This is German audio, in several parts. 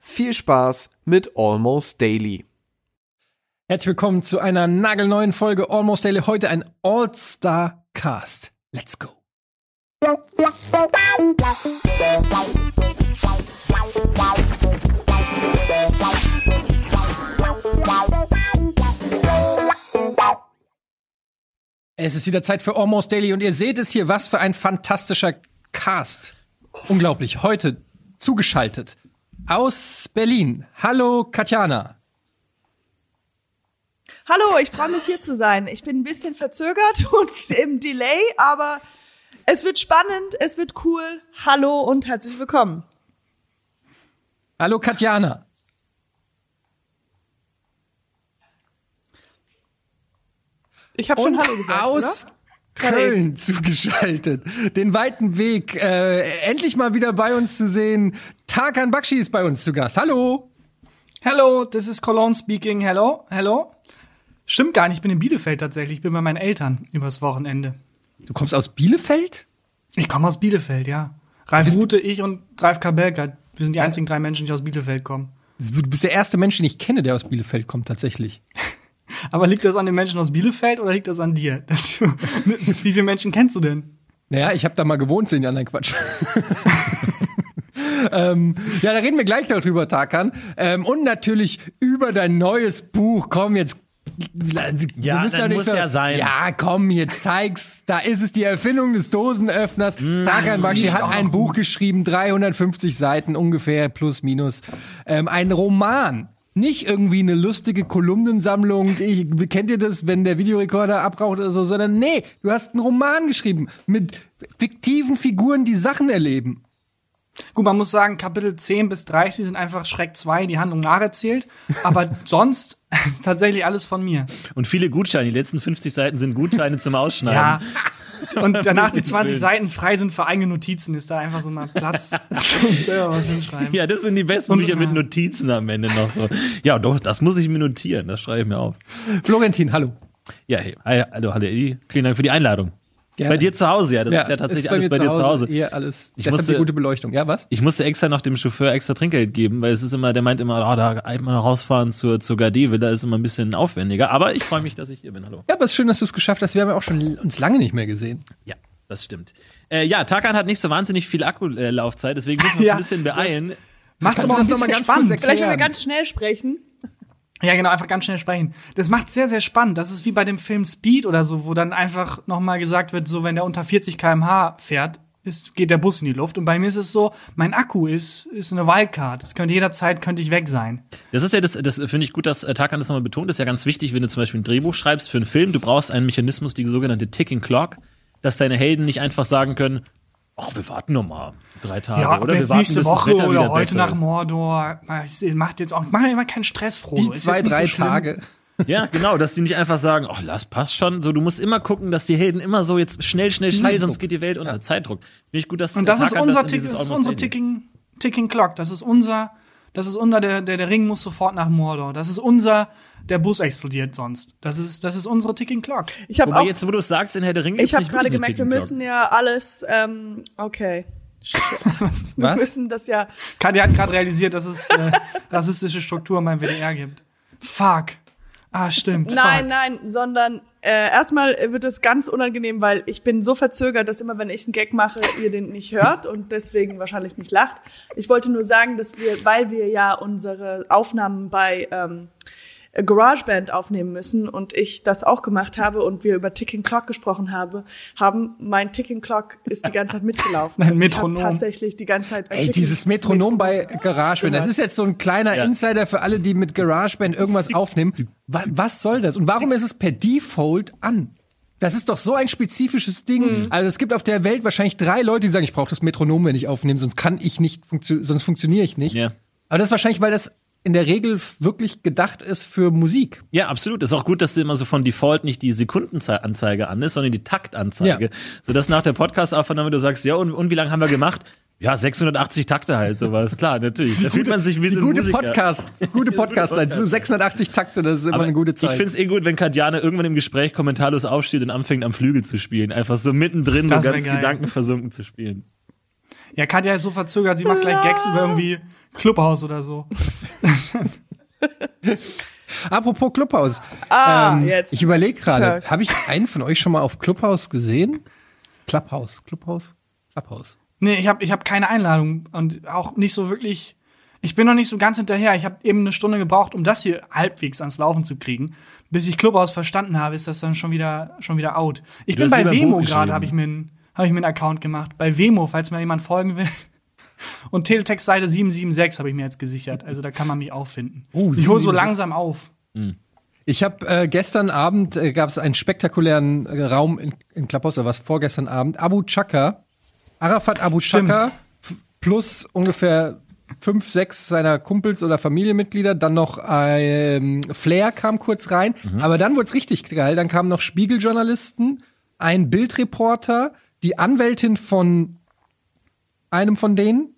viel Spaß mit Almost Daily. Herzlich willkommen zu einer nagelneuen Folge Almost Daily. Heute ein All-Star Cast. Let's go. Es ist wieder Zeit für Almost Daily und ihr seht es hier, was für ein fantastischer Cast. Unglaublich. Heute zugeschaltet aus Berlin. Hallo Katjana. Hallo, ich freue mich hier zu sein. Ich bin ein bisschen verzögert und im Delay, aber es wird spannend, es wird cool. Hallo und herzlich willkommen. Hallo Katjana. Ich habe schon Hallo gesagt. Aus oder? Köln zugeschaltet. Den weiten Weg. Äh, endlich mal wieder bei uns zu sehen. Tarkan Bakshi ist bei uns zu Gast. Hallo. Hello, this is Cologne speaking. Hello, hello. Stimmt gar nicht, ich bin in Bielefeld tatsächlich. Ich bin bei meinen Eltern übers Wochenende. Du kommst aus Bielefeld? Ich komme aus Bielefeld, ja. Ralf Rute, ich und Ralf Kabelka. Wir sind die einzigen drei Menschen, die aus Bielefeld kommen. Du bist der erste Mensch, den ich kenne, der aus Bielefeld kommt, tatsächlich. Aber liegt das an den Menschen aus Bielefeld oder liegt das an dir? Dass du, wie viele Menschen kennst du denn? Naja, ich habe da mal gewohnt, sind ja anderen Quatsch. ähm, ja, da reden wir gleich noch drüber, Tarkan. Ähm, und natürlich über dein neues Buch. Komm, jetzt. Ja, nicht muss ja sein. Ja, komm, jetzt zeig's. Da ist es die Erfindung des Dosenöffners. Hm, Tarkan das Bakshi hat ein Buch geschrieben, 350 Seiten ungefähr, plus minus. Ähm, ein Roman. Nicht irgendwie eine lustige Kolumnensammlung. Ich, kennt ihr das, wenn der Videorekorder abraucht oder so, sondern nee, du hast einen Roman geschrieben mit fiktiven Figuren, die Sachen erleben. Gut, man muss sagen, Kapitel 10 bis 30 sind einfach Schreck 2, die Handlung nacherzählt. Aber sonst ist tatsächlich alles von mir. Und viele Gutscheine. Die letzten 50 Seiten sind Gutscheine zum Ausschneiden. Ja. Und danach die bisschen 20 schön. Seiten frei sind für eigene Notizen, ist da einfach so mal Platz zum selber was hinschreiben. Ja, das sind die besten Und- Bücher mit Notizen am Ende noch so. Ja, doch, das muss ich mir notieren. Das schreibe ich mir auf. Florentin, hallo. Ja, hey, hallo, hallo, Eddie. Vielen Dank für die Einladung. Gerne. Bei dir zu Hause, ja. Das ist ja tatsächlich alles bei dir zu Hause. Hier alles. Ich Deshalb musste- die gute Beleuchtung. Ja, was? Ich musste extra noch dem Chauffeur extra Trinkgeld geben, weil es ist immer, der meint immer, oh, da einmal rausfahren zur, zur Gardeve, da ist immer ein bisschen aufwendiger. Aber ich freue mich, dass ich hier bin. Hallo. Ja, aber es ist schön, dass du es geschafft hast. Wir haben ja auch schon uns lange nicht mehr gesehen. Ja, das stimmt. Äh, ja, Tarkan hat nicht so wahnsinnig viel Akkulaufzeit, deswegen müssen wir uns Ja, ein bisschen beeilen. Macht's aber auch das ein noch mal bisschen ganz kurz spannend. erklären? Vielleicht wollen wir ganz schnell sprechen. Ja, genau, einfach ganz schnell sprechen. Das macht sehr, sehr spannend. Das ist wie bei dem Film Speed oder so, wo dann einfach nochmal gesagt wird, so wenn der unter 40 km/h fährt, ist, geht der Bus in die Luft. Und bei mir ist es so, mein Akku ist, ist eine Wildcard. Das könnte jederzeit, könnte ich weg sein. Das ist ja das, das finde ich gut, dass äh, Tarkan das nochmal betont. Das ist ja ganz wichtig, wenn du zum Beispiel ein Drehbuch schreibst für einen Film. Du brauchst einen Mechanismus, die sogenannte Ticking Clock, dass deine Helden nicht einfach sagen können, ach, wir warten noch mal drei Tage Ja, oder oder wir warten, nächste bis Woche oder heute nach. Mordor. Ich macht jetzt auch, mach immer keinen Stress, Frodo. Die Ist zwei, drei so. Tage. Ja, genau, dass die nicht einfach sagen, ach, lass, passt schon. So, du musst immer gucken, dass die Helden immer so jetzt schnell, schnell, schnell, Zeitdruck. sonst geht die Welt unter. Zeitdruck. Finde ich gut, dass Und das ist unser, das ist Daily- Ticking, Ticking Clock. Das ist unser, das ist unser, der, der, der Ring muss sofort nach Mordor. Das ist unser, der Bus explodiert sonst. Das ist, das ist unsere Ticking Clock. Ich habe jetzt, wo du es sagst, in Herr der Ringe ich habe gerade gemerkt, wir müssen ja alles, ähm, okay. Shit. Wir Was? müssen das ja. Katja hat gerade realisiert, dass es äh, rassistische Strukturen beim WDR gibt. Fuck. Ah, stimmt. Nein, fuck. nein, sondern äh, erstmal wird es ganz unangenehm, weil ich bin so verzögert, dass immer, wenn ich einen Gag mache, ihr den nicht hört und deswegen wahrscheinlich nicht lacht. Ich wollte nur sagen, dass wir, weil wir ja unsere Aufnahmen bei ähm, GarageBand aufnehmen müssen und ich das auch gemacht habe und wir über Ticking Clock gesprochen habe, haben mein Ticking Clock ist die ganze Zeit mitgelaufen. Mein also Metronom. tatsächlich die ganze Zeit Ey, dieses Metronom bei GarageBand, das ist jetzt so ein kleiner Ja. Insider für alle, die mit GarageBand irgendwas aufnehmen. Wa- Was soll das? Und warum ist es per Default an? Das ist doch so ein spezifisches Ding. Also es gibt auf der Welt wahrscheinlich drei Leute, die sagen, ich brauche das Metronom, wenn ich aufnehme, sonst kann ich nicht, funktio sonst funktioniere ich nicht. Ja. Aber das ist wahrscheinlich, weil das in der Regel wirklich gedacht ist für Musik. Ja, absolut. Ist auch gut, dass immer so von Default nicht die Sekundenanzeige an ist, sondern die Taktanzeige. Ja. Sodass nach der Podcast-Aufnahme du sagst, ja, und, und wie lange haben wir gemacht? Ja, 680 Takte halt, sowas. Klar, natürlich. Da fühlt man sich wie Die so ein gute Musiker. Podcast, gute Podcast-Zeit. So 680 Takte, das ist immer Aber eine gute Ich Zeit. find's eh gut, wenn Katjana irgendwann im Gespräch kommentarlos aufsteht und anfängt am Flügel zu spielen. Einfach so mittendrin Das so ganz geil. gedankenversunken zu spielen. Ja, Katja ist so verzögert, sie macht gleich Gags über irgendwie Clubhaus oder so. Apropos Clubhouse. Ah, ähm, jetzt. Ich überlege gerade, habe ich einen von euch schon mal auf Clubhouse gesehen? Clubhouse, Clubhouse, Clubhouse. Nee, ich habe ich hab keine Einladung und auch nicht so wirklich. Ich bin noch nicht so ganz hinterher. Ich habe eben eine Stunde gebraucht, um das hier halbwegs ans Laufen zu kriegen. Bis ich Clubhouse verstanden habe, ist das dann schon wieder schon wieder out. Ich Du bin bei Wemo gerade, habe ich mir einen hab ich mir einen Account gemacht. Bei Wemo, falls mir jemand folgen will. Und Teletext Seite 776 habe ich mir jetzt gesichert. Also da kann man mich auch finden. Oh, ich hole so 776. langsam auf. Ich habe äh, gestern Abend äh, gab es einen spektakulären äh, Raum in, in Clubhouse oder was vorgestern Abend. Abu Chaka, Arafat Abu Chaka plus ungefähr fünf, sechs seiner Kumpels oder Familienmitglieder. Dann noch ähm, Flair kam kurz rein. Aber dann wurde es richtig geil. Dann kamen noch Spiegeljournalisten, ein Bildreporter, die Anwältin von einem von denen.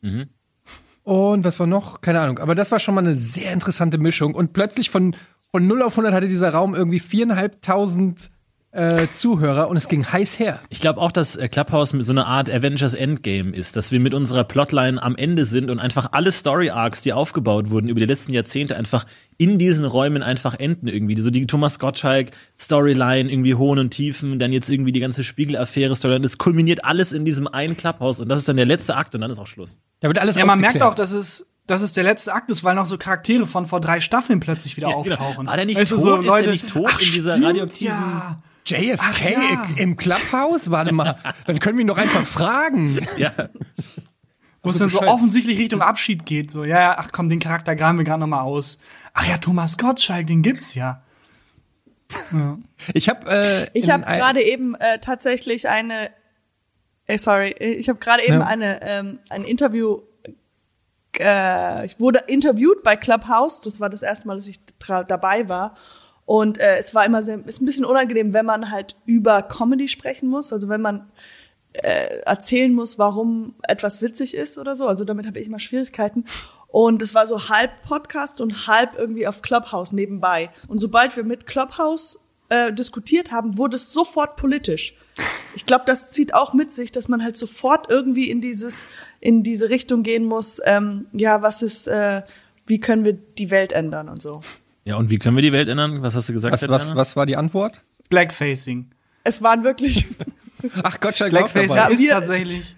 Und was war noch? Keine Ahnung. Aber das war schon mal eine sehr interessante Mischung. Und plötzlich von, von 0 auf 100 hatte dieser Raum irgendwie viereinhalbtausend äh, Zuhörer und es ging heiß her. Ich glaube auch, dass äh, Clubhouse mit so einer Art Avengers Endgame ist, dass wir mit unserer Plotline am Ende sind und einfach alle Story Arcs, die aufgebaut wurden über die letzten Jahrzehnte, einfach in diesen Räumen einfach enden irgendwie. So die Thomas Gottschalk Storyline, irgendwie Hohen und Tiefen, dann jetzt irgendwie die ganze Spiegel-Affäre Storyline. Das kulminiert alles in diesem einen Clubhouse und das ist dann der letzte Akt und dann ist auch Schluss. Da wird alles Ja, man merkt auch, dass es, dass es der letzte Akt ist, weil noch so Charaktere von vor drei Staffeln plötzlich wieder Ja, genau. auftauchen. War der nicht Weißt tot? Ist der nicht tot ach, in dieser stimmt, radioaktiven- Ja. JFK Ach ja. im Clubhouse? Warte mal, dann können wir ihn doch einfach fragen. Ja. Wo es dann so offensichtlich Richtung Abschied geht. So, ja, ja, ach komm, den Charakter graben wir gerade noch mal aus. Ach ja, Thomas Gottschalk, den gibt's ja. ja. Ich habe äh, Ich habe gerade eben äh, tatsächlich eine, äh, sorry, ich habe gerade eben Ja. eine ein Interview. Äh, ich wurde interviewt bei Clubhouse. Das war das erste Mal, dass ich dabei war. Und äh, es war immer sehr, ist ein bisschen unangenehm, wenn man halt über Comedy sprechen muss. Also wenn man äh, erzählen muss, warum etwas witzig ist oder so. Also damit habe ich immer Schwierigkeiten. Und es war so halb Podcast und halb irgendwie auf Clubhouse nebenbei. Und sobald wir mit Clubhouse äh, diskutiert haben, wurde es sofort politisch. Ich glaube, das zieht auch mit sich, dass man halt sofort irgendwie in dieses in diese Richtung gehen muss. Ähm, ja, was ist, äh, wie können wir die Welt ändern und so. Ja, und wie können wir die Welt ändern? Was hast du gesagt? was, was, was war die Antwort? Blackfacing. Es waren wirklich Ach Gottschalk war auch Blackfacing. Ja, ist tatsächlich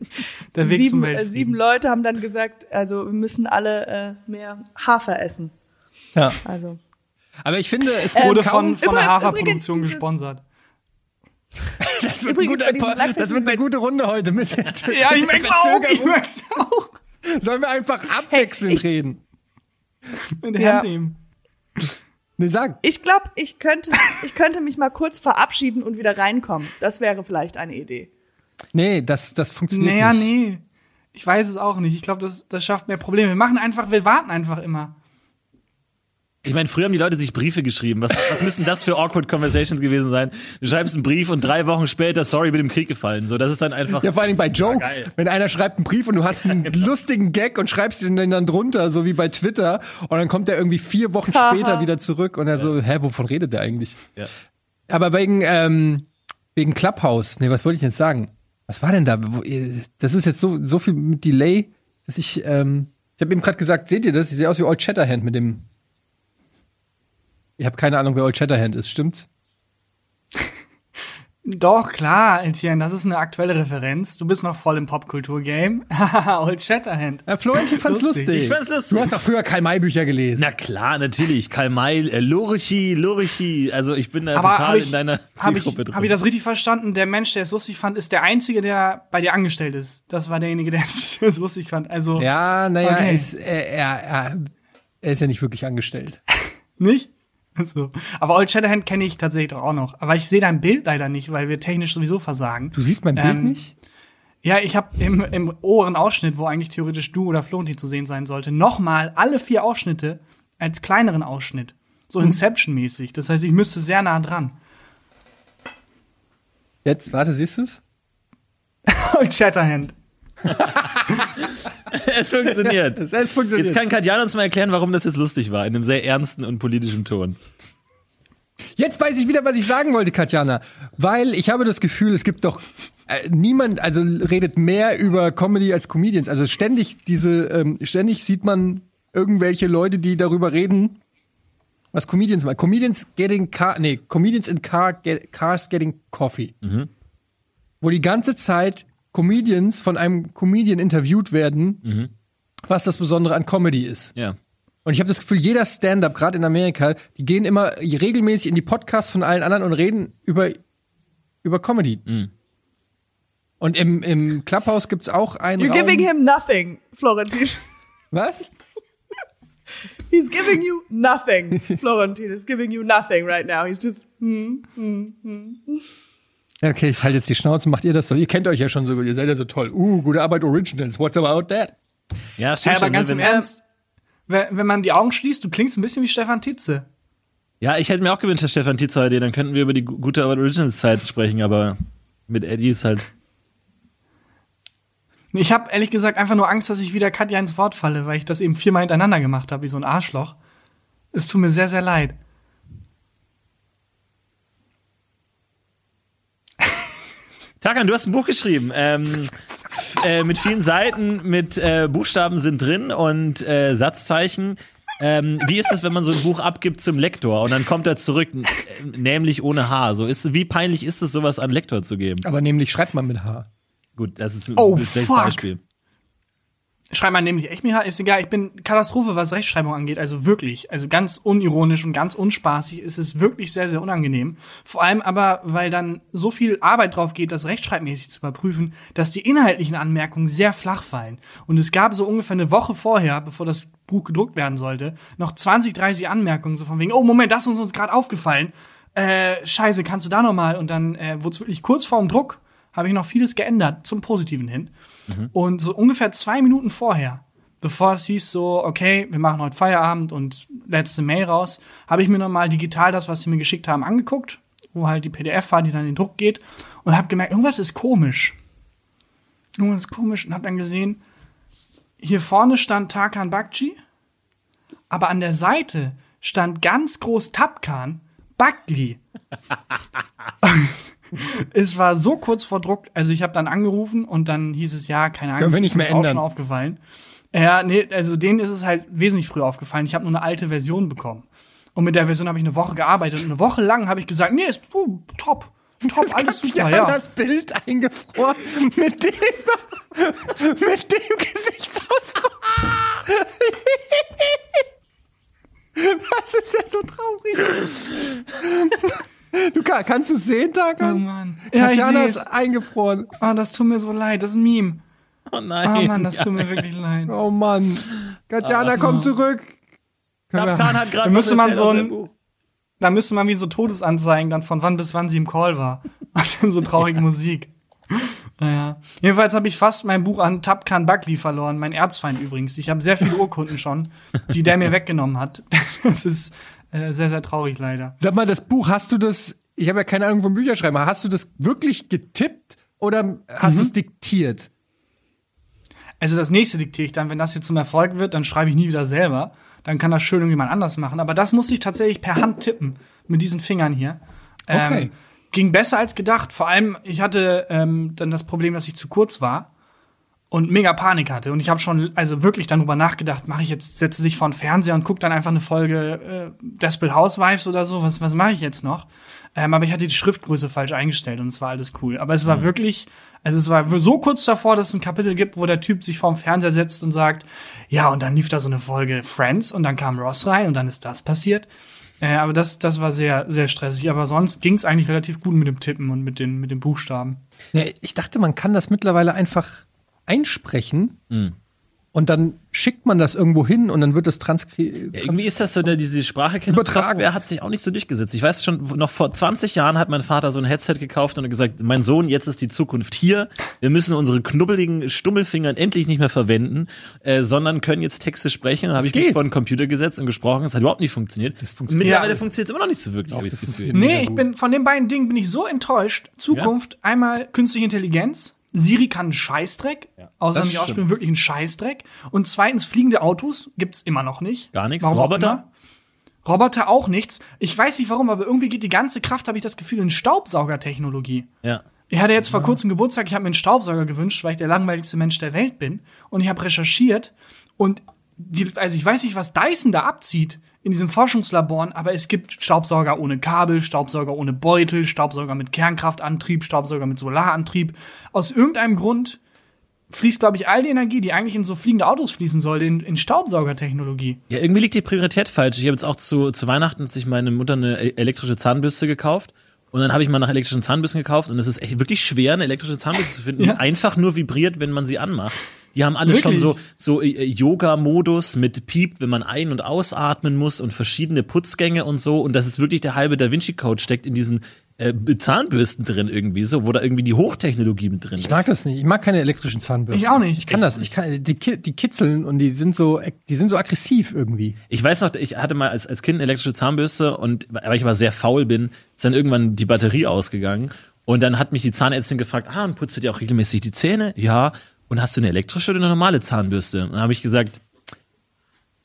der Weg zum sieben, äh, Weltfrieden. sieben Leute haben dann gesagt, also wir müssen alle äh, mehr Hafer essen. Ja. Also Aber ich finde, es Ähm, Wurde von, von der Haferproduktion gesponsert. das, wird ein übrigens guter, bei diesem das wird eine gute Runde heute mit. Ja, ich merk's auch. Ich merk's auch. Sollen wir einfach abwechselnd ich- reden? Der Ja. Nehmen. Nee, sag. ich glaube, ich könnte, ich könnte mich mal kurz verabschieden und wieder reinkommen. Das wäre vielleicht eine Idee. Nee, das, das funktioniert Naja, nicht. nee. Ich weiß es auch nicht. Ich glaube, das, das schafft mehr Probleme. Wir machen einfach, wir warten einfach immer. Ich meine, früher haben die Leute sich Briefe geschrieben. Was, was müssen das für awkward Conversations gewesen sein? Du schreibst einen Brief und drei Wochen später, sorry, bin im Krieg gefallen. So, das ist dann einfach. Ja, vor allem bei Jokes. geil. wenn einer schreibt einen Brief und du hast einen lustigen Gag und schreibst ihn dann drunter, so wie bei Twitter, und dann kommt er irgendwie vier Wochen später wieder zurück und er so, hä, wovon redet der eigentlich? Ja. Aber wegen, ähm, wegen Clubhouse, nee, was wollte ich jetzt sagen? Was war denn da? Äh, Das ist jetzt so, so viel mit Delay, dass ich, ähm, ich habe eben gerade gesagt, seht ihr das? Ich sehe aus wie Old Shatterhand mit dem. Ich habe keine Ahnung, wer Old Shatterhand ist, stimmt's? Doch, klar, Etienne, das ist eine aktuelle Referenz. Du bist noch voll im Popkultur-Game. Haha, Old Shatterhand. Ja, Florentin fand's Lustig. lustig. Ich fand's lustig. Du hast auch früher Karl-May-Bücher gelesen. Na klar, natürlich. Karl May, äh, Lorichi, Lorichi. Also ich bin da Aber total ich, in deiner hab ich, Zielgruppe drin. hab ich das richtig verstanden? Der Mensch, der es lustig fand, ist der Einzige, der bei dir angestellt ist. Das war derjenige, der es lustig fand. Also, Ja, naja, Okay. er, er, er, er ist ja nicht wirklich angestellt. nicht? So. Aber Old Shatterhand kenne ich tatsächlich auch noch. Aber ich sehe dein Bild leider nicht, weil wir technisch sowieso versagen. Du siehst mein Bild Ähm, nicht? Ja, ich habe im, im oberen Ausschnitt, wo eigentlich theoretisch du oder Florentin zu sehen sein sollte, nochmal alle vier Ausschnitte als kleineren Ausschnitt. So Inception-mäßig. Das heißt, ich müsste sehr nah dran. Jetzt, warte, siehst du's? Und Shatterhand. es funktioniert. Es, funktioniert. Jetzt kann Katjan uns mal erklären, warum das jetzt lustig war, in einem sehr ernsten und politischen Ton. Jetzt weiß ich wieder, was ich sagen wollte, Katjana. Weil ich habe das Gefühl, es gibt doch äh, niemand, also redet mehr über Comedy als Comedians. Also ständig diese, ähm, ständig sieht man irgendwelche Leute, die darüber reden, was Comedians machen. Comedians getting car, nee, Comedians in car, get, cars getting coffee. Wo die ganze Zeit Comedians von einem Comedian interviewt werden, was das Besondere an Comedy ist. Ja. Und ich habe das Gefühl, jeder Stand-up, gerade in Amerika, die gehen immer regelmäßig in die Podcasts von allen anderen und reden über, über Comedy. Und im, im Clubhouse gibt's auch einen You're Raum. giving him nothing, Florentin. Was? He's giving you nothing. Florentin is giving you nothing right now. He's just, hmm, hmm, hmm. Ja, Okay, ich halte jetzt die Schnauze, macht ihr das doch. Ihr kennt euch ja schon so gut, ihr seid ja so toll. Uh, gute Arbeit Originals. What's about that? Ja, stimmt Ja, aber schon, ganz ne? im Wenn- Ernst, wenn, wenn man die Augen schließt, du klingst ein bisschen wie Stefan Titze. Ja, ich hätte mir auch gewünscht, dass Stefan Tietze heute, dann könnten wir über die gu- gute Arbeit Originals Zeit sprechen, aber mit Eddie ist halt. Ich habe ehrlich gesagt einfach nur Angst, dass ich wieder Katja ins Wort falle, weil ich das eben viermal hintereinander gemacht habe, wie so ein Arschloch. Es tut mir sehr, sehr leid. Tarkan, du hast ein Buch geschrieben. Ähm, äh, mit vielen Seiten, mit äh, Buchstaben sind drin und äh, Satzzeichen. Ähm, wie ist es, wenn man so ein Buch abgibt zum Lektor und dann kommt er zurück, äh, nämlich ohne H? So ist, wie peinlich ist es, sowas an Lektor zu geben? Aber nämlich schreibt man mit H. Gut, das ist ein Oh, schlechtes fuck. Beispiel. Schreibt man nämlich echt mir, ist egal, ich bin Katastrophe, was Rechtschreibung angeht, also wirklich, also ganz unironisch und ganz unspaßig ist es wirklich sehr, sehr unangenehm. Vor allem aber, weil dann so viel Arbeit drauf geht, das rechtschreibmäßig zu überprüfen, dass die inhaltlichen Anmerkungen sehr flach fallen. Und es gab so ungefähr eine Woche vorher, bevor das Buch gedruckt werden sollte, noch 20, 30 Anmerkungen, so von wegen, oh Moment, das ist uns gerade aufgefallen. Äh, scheiße, kannst du da noch mal? Und dann äh, wurde es wirklich kurz vorm Druck, habe ich noch vieles geändert, zum Positiven hin. Und so ungefähr zwei Minuten vorher, bevor es hieß so, okay, wir machen heute Feierabend und letzte Mail raus, habe ich mir nochmal digital das, was sie mir geschickt haben, angeguckt, wo halt die PDF war, die dann in den Druck geht und habe gemerkt, irgendwas ist komisch. Irgendwas ist komisch und habe dann gesehen, hier vorne stand Tarkan Bakci, aber an der Seite stand ganz groß Tapkan Bakli. es war so kurz vor Druck, also ich habe dann angerufen und dann hieß es ja, keine Angst, Können wir nicht ist uns auch schon aufgefallen. Ja, nee, also denen ist es halt wesentlich früher aufgefallen. Ich habe nur eine alte Version bekommen. Und mit der Version habe ich eine Woche gearbeitet und eine Woche lang habe ich gesagt, nee, ist uh, top. Top, alles super, ja. das Bild eingefroren mit dem, mit dem Gesichtsausdruck. Das ist ja so traurig. Du kann, kannst du sehen, Oh Tarkan? Mann. Ja, ich Katjana sehe ist es. eingefroren. Oh, das tut mir so leid, das ist ein Meme. Oh Oh nein. Mann, das tut mir wirklich leid. Oh Mann. Katjana, komm zurück. Können wir- Tapkan hat gerade Da müsste man so ein-. Da müsste man wie so Todesanzeigen dann von wann bis wann sie im Call war. Und dann so traurige Musik. Naja. Jedenfalls habe ich fast mein Buch an Tapkan Buckley verloren, mein Erzfeind übrigens. Ich habe sehr viele Urkunden schon, die der mir weggenommen hat. Das ist äh, sehr, sehr traurig leider. Sag mal, das Buch, hast du das, ich habe ja keine Ahnung vom Bücherschreiben, hast du das wirklich getippt oder hast du es diktiert? Also das nächste diktiere ich dann, wenn das hier zum Erfolg wird, dann schreibe ich nie wieder selber. Dann kann das schön irgendjemand anders machen. Aber das musste ich tatsächlich per Hand tippen mit diesen Fingern hier. Ähm, Okay. ging besser als gedacht. Vor allem, ich hatte ähm, dann das Problem, dass ich zu kurz war und mega Panik hatte. Und ich habe schon also wirklich dann drüber nachgedacht, mache ich jetzt, setze dich vor den Fernseher und gucke dann einfach eine Folge äh, Desperate Housewives oder so, was, was mache ich jetzt noch? Ähm, aber ich hatte die Schriftgröße falsch eingestellt und es war alles cool. Aber es war wirklich, also es war so kurz davor, dass es ein Kapitel gibt, wo der Typ sich vorm Fernseher setzt und sagt, ja, und dann lief da so eine Folge Friends und dann kam Ross rein und dann ist das passiert. Äh, aber das, das war sehr, sehr stressig. Aber sonst ging es eigentlich relativ gut mit dem Tippen und mit den, mit den Buchstaben. Ja, ich dachte, man kann das mittlerweile einfach einsprechen und dann schickt man das irgendwo hin und dann wird das transkribiert. Ja, irgendwie ist das so, eine, diese Spracherkennung Übertragen. Software hat sich auch nicht so durchgesetzt. Ich weiß schon, noch vor 20 Jahren hat mein Vater so ein Headset gekauft und hat gesagt, mein Sohn, jetzt ist die Zukunft hier. Wir müssen unsere knubbeligen Stummelfingern endlich nicht mehr verwenden, äh, sondern können jetzt Texte sprechen. Dann habe ich mich geht. vor den Computer gesetzt und gesprochen. Das hat überhaupt nicht funktioniert. Das funktioniert. Mittlerweile Ja. funktioniert es immer noch nicht so wirklich, habe ich das das Gefühl. funktioniert. Nee, ich bin von den beiden Dingen bin ich so enttäuscht. Zukunft, einmal künstliche Intelligenz. Siri kann einen Scheißdreck, außer Das die stimmt. Ausbildung wirklich einen Scheißdreck. Und zweitens, fliegende Autos gibt's immer noch nicht. Gar nichts. Warum auch Roboter? immer. Roboter auch nichts. Ich weiß nicht warum, aber irgendwie geht die ganze Kraft, habe ich das Gefühl, in Staubsaugertechnologie. Ja. Ich hatte jetzt vor kurzem Geburtstag, ich habe mir einen Staubsauger gewünscht, weil ich der langweiligste Mensch der Welt bin. Und ich habe recherchiert und die, also ich weiß nicht, was Dyson da abzieht in diesen Forschungslaboren, aber es gibt Staubsauger ohne Kabel, Staubsauger ohne Beutel, Staubsauger mit Kernkraftantrieb, Staubsauger mit Solarantrieb. Aus irgendeinem Grund fließt, glaube ich, all die Energie, die eigentlich in so fliegende Autos fließen sollte, in, in Staubsaugertechnologie. Ja, irgendwie liegt die Priorität falsch. Ich habe jetzt auch zu, zu Weihnachten hat sich meine Mutter eine e- elektrische Zahnbürste gekauft. Und dann habe ich mal nach elektrischen Zahnbürsten gekauft und es ist echt wirklich schwer, eine elektrische Zahnbürste zu finden, Ja. die einfach nur vibriert, wenn man sie anmacht. Die haben alle schon Wirklich? so, so äh, Yoga-Modus mit Piep, wenn man ein- und ausatmen muss und verschiedene Putzgänge und so. Und das ist wirklich der halbe Da Vinci-Code steckt in diesen äh, Zahnbürsten drin irgendwie so, wo da irgendwie die Hochtechnologie mit drin ist. Ich mag das nicht. Ich mag keine elektrischen Zahnbürsten. Ich auch nicht. Ich kann das. Ich kann, die, die kitzeln und die sind so, die sind so aggressiv irgendwie. Ich weiß noch, ich hatte mal als, als Kind eine elektrische Zahnbürste und weil ich aber sehr faul bin, ist dann irgendwann die Batterie ausgegangen. Und dann hat mich die Zahnärztin gefragt, ah, und putzt du dir auch regelmäßig die Zähne? Ja. Und hast du eine elektrische oder eine normale Zahnbürste? Und dann habe ich gesagt,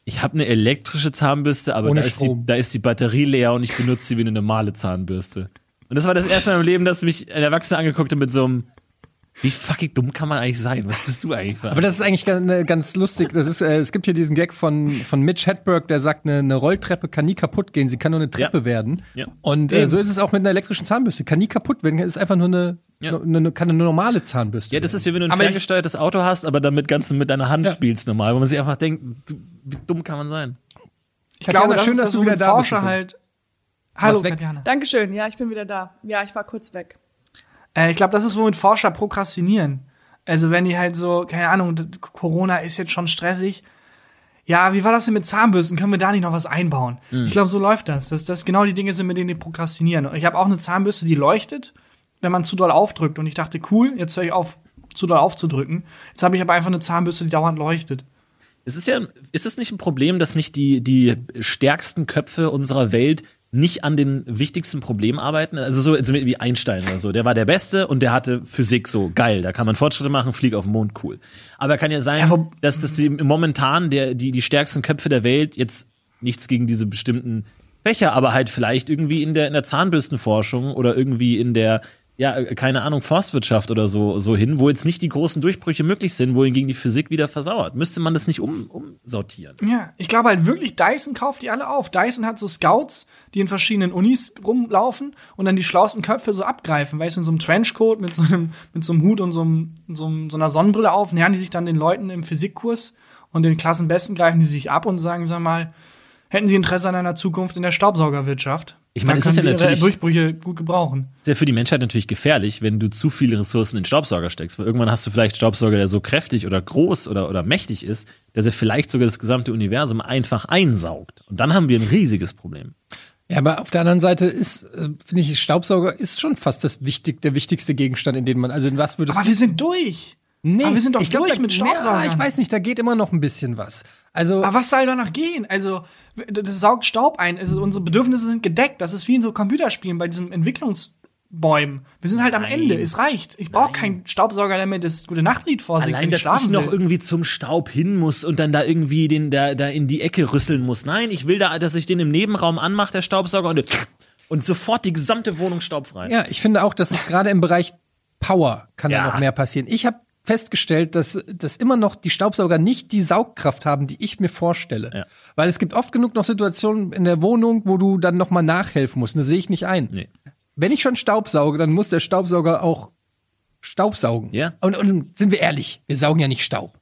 ich habe eine elektrische Zahnbürste, aber da ist, die, da ist die Batterie leer und ich benutze sie wie eine normale Zahnbürste. Und das war das erste Mal im Leben, dass mich ein Erwachsener angeguckt hat mit so einem, wie fucking dumm kann man eigentlich sein? Was bist du eigentlich für Aber das ist eigentlich ganz, äh, ganz lustig. Das ist, äh, es gibt hier diesen Gag von, von Mitch Hedberg, der sagt, eine, eine Rolltreppe kann nie kaputt gehen, sie kann nur eine Treppe Ja. werden. Ja. Und äh, so ist es auch mit einer elektrischen Zahnbürste. Kann nie kaputt werden, ist einfach nur eine, Ja. eine, eine, kann eine normale Zahnbürste Ja, das ist wie wenn du ein Aber ich- ferngesteuertes Auto hast, aber damit ganz mit deiner Hand Ja. spielst normal, wo man sich einfach denkt, wie dumm kann man sein? Ich Katjana, glaube, das schön, ist dass das, du wieder da bist Forscher übrigens. halt. Hallo, weg? Katjana. Dankeschön, ja, ich bin wieder da. Ja, ich war kurz weg. Äh, ich glaube, das ist, womit Forscher prokrastinieren. Also wenn die halt so, keine Ahnung, Corona ist jetzt schon stressig. Ja, wie war das denn mit Zahnbürsten? Können wir da nicht noch was einbauen? Ich glaube, so läuft das. Dass das genau die Dinge sind, mit denen die prokrastinieren. Und ich habe auch eine Zahnbürste, die leuchtet, wenn man zu doll aufdrückt. Und ich dachte, cool, jetzt höre ich auf, zu doll aufzudrücken. Jetzt habe ich aber einfach eine Zahnbürste, die dauernd leuchtet. Es ist ja, ist es nicht ein Problem, dass nicht die, die stärksten Köpfe unserer Welt nicht an den wichtigsten Problemen arbeiten? Also so wie Einstein oder so. Der war der Beste und der hatte Physik so geil. Da kann man Fortschritte machen, flieg auf den Mond, cool. Aber kann ja sein, Ja, dass das die, momentan der, die, die stärksten Köpfe der Welt jetzt nichts gegen diese bestimmten Fächer, aber halt vielleicht irgendwie in der, in der Zahnbürstenforschung oder irgendwie in der, ja, äh, keine Ahnung, Forstwirtschaft oder so, so hin, wo jetzt nicht die großen Durchbrüche möglich sind, wohingegen die Physik wieder versauert. Müsste man das nicht um, umsortieren? Ja, ich glaube halt wirklich, Dyson kauft die alle auf. Dyson hat so Scouts, die in verschiedenen Unis rumlaufen und dann die schlauesten Köpfe so abgreifen. Weißt du, in so einem Trenchcoat mit so einem, mit so einem Hut und so, einem, so, einem, so einer Sonnenbrille auf, nähern die sich dann den Leuten im Physikkurs und den Klassenbesten greifen die sich ab und sagen, sag mal, hätten sie Interesse an einer Zukunft in der Staubsaugerwirtschaft? Ich meine, es ist ja natürlich- Durchbrüche gut gebrauchen. Ist ja für die Menschheit natürlich gefährlich, wenn du zu viele Ressourcen in Staubsauger steckst, weil irgendwann hast du vielleicht Staubsauger, der so kräftig oder groß oder, oder mächtig ist, dass er vielleicht sogar das gesamte Universum einfach einsaugt. Und dann haben wir ein riesiges Problem. Ja, aber auf der anderen Seite ist, äh, finde ich, Staubsauger ist schon fast das wichtig, der wichtigste Gegenstand, in den man, also in was würdest Aber wir sind durch. Nee, aber wir sind doch ich glaub, durch da, mit Staubsaugern. Ja, ich weiß nicht, da geht immer noch ein bisschen was. Also, Aber was soll danach gehen? Also, das saugt Staub ein. Also, unsere Bedürfnisse sind gedeckt. Das ist wie in so Computerspielen bei diesen Entwicklungsbäumen. Wir sind halt am Nein. Ende. Es reicht. Ich brauche keinen Staubsauger, der mir das gute Nachtlied vorsingt. Allein, dass ich noch irgendwie zum Staub hin muss und dann da irgendwie den da, da in die Ecke rüsseln muss. Nein, ich will da, dass ich den im Nebenraum anmache, der Staubsauger, und, und sofort die gesamte Wohnung staubfrei. ja, ich finde auch, dass es gerade im Bereich Power kann Ja. da noch mehr passieren. Ich habe festgestellt, dass, dass immer noch die Staubsauger nicht die Saugkraft haben, die ich mir vorstelle. Ja. Weil es gibt oft genug noch Situationen in der Wohnung, wo du dann noch mal nachhelfen musst. Und Das sehe ich nicht ein. Nee. Wenn ich schon Staubsauge, dann muss der Staubsauger auch Staubsaugen. Ja. Und, und sind wir ehrlich, wir saugen ja nicht Staub.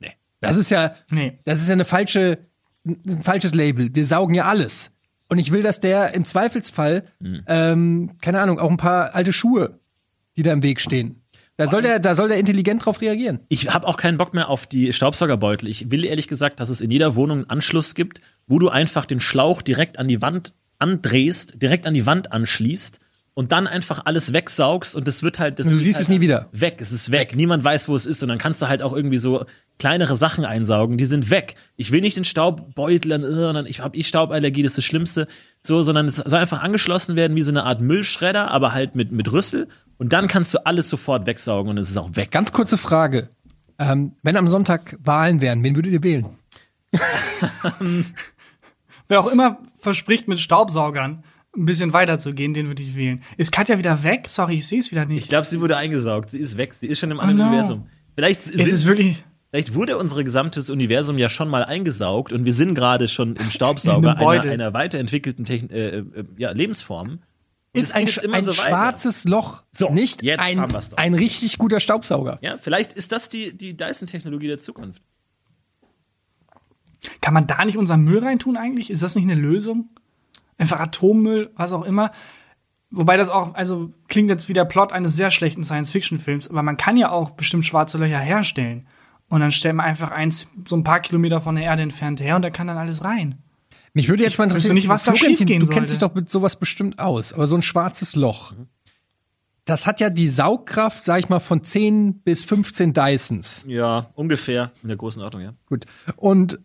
Nee. Das ist ja, Nee. das ist ja eine falsche, ein falsches Label. Wir saugen ja alles. Und ich will, dass der im Zweifelsfall, Mhm. ähm, keine Ahnung, auch ein paar alte Schuhe, die da im Weg stehen. Da soll der, da soll der intelligent drauf reagieren. Ich habe auch keinen Bock mehr auf die Staubsaugerbeutel. Ich will ehrlich gesagt, dass es in jeder Wohnung einen Anschluss gibt, wo du einfach den Schlauch direkt an die Wand andrehst, direkt an die Wand anschließt und dann einfach alles wegsaugst und das wird halt das du siehst es halt nie wieder. Weg, es ist weg. Niemand weiß, wo es ist und dann kannst du halt auch irgendwie so kleinere Sachen einsaugen, die sind weg. Ich will nicht den Staubbeutel dann ich habe ich Stauballergie, das ist das Schlimmste, so, sondern es soll einfach angeschlossen werden wie so eine Art Müllschredder, aber halt mit mit Rüssel und dann kannst du alles sofort wegsaugen und es ist auch weg. Ganz kurze Frage. Ähm, wenn am Sonntag Wahlen wären, wen würdet ihr wählen? Wer auch immer verspricht, mit Staubsaugern ein bisschen weiterzugehen, den würde ich wählen. Ist Katja wieder weg? Sorry, ich sehe es wieder Ich nicht. glaube, sie wurde eingesaugt. Sie ist weg. Sie ist schon im anderen no. Universum. Vielleicht, Es sind, ist wirklich. vielleicht wurde unser gesamtes Universum ja schon mal eingesaugt und wir sind gerade schon im Staubsauger einer, einer weiterentwickelten Techn äh, äh, ja, Lebensform. Ist ein, immer ein so schwarzes Loch So, nicht jetzt ein, haben wir's doch. ein richtig guter Staubsauger? Ja, vielleicht ist das die, die Dyson-Technologie der Zukunft. Kann man da nicht unseren Müll reintun eigentlich? Ist das nicht eine Lösung? Einfach Atommüll, was auch immer. Wobei das auch, also klingt jetzt wie der Plot eines sehr schlechten Science-Fiction-Films, aber man kann ja auch bestimmt schwarze Löcher herstellen. Und dann stellt man einfach eins so ein paar Kilometer von der Erde entfernt her und da kann dann alles rein. Mich würde jetzt mal wüsste interessieren, nicht, was da Florentin, schiefgehen du kennst dich doch mit sowas bestimmt aus, aber so ein schwarzes Loch. Das hat ja die Saugkraft, sag ich mal, von 10 bis 15 Dysons. Ja, ungefähr in der großen Ordnung, ja. Gut. Und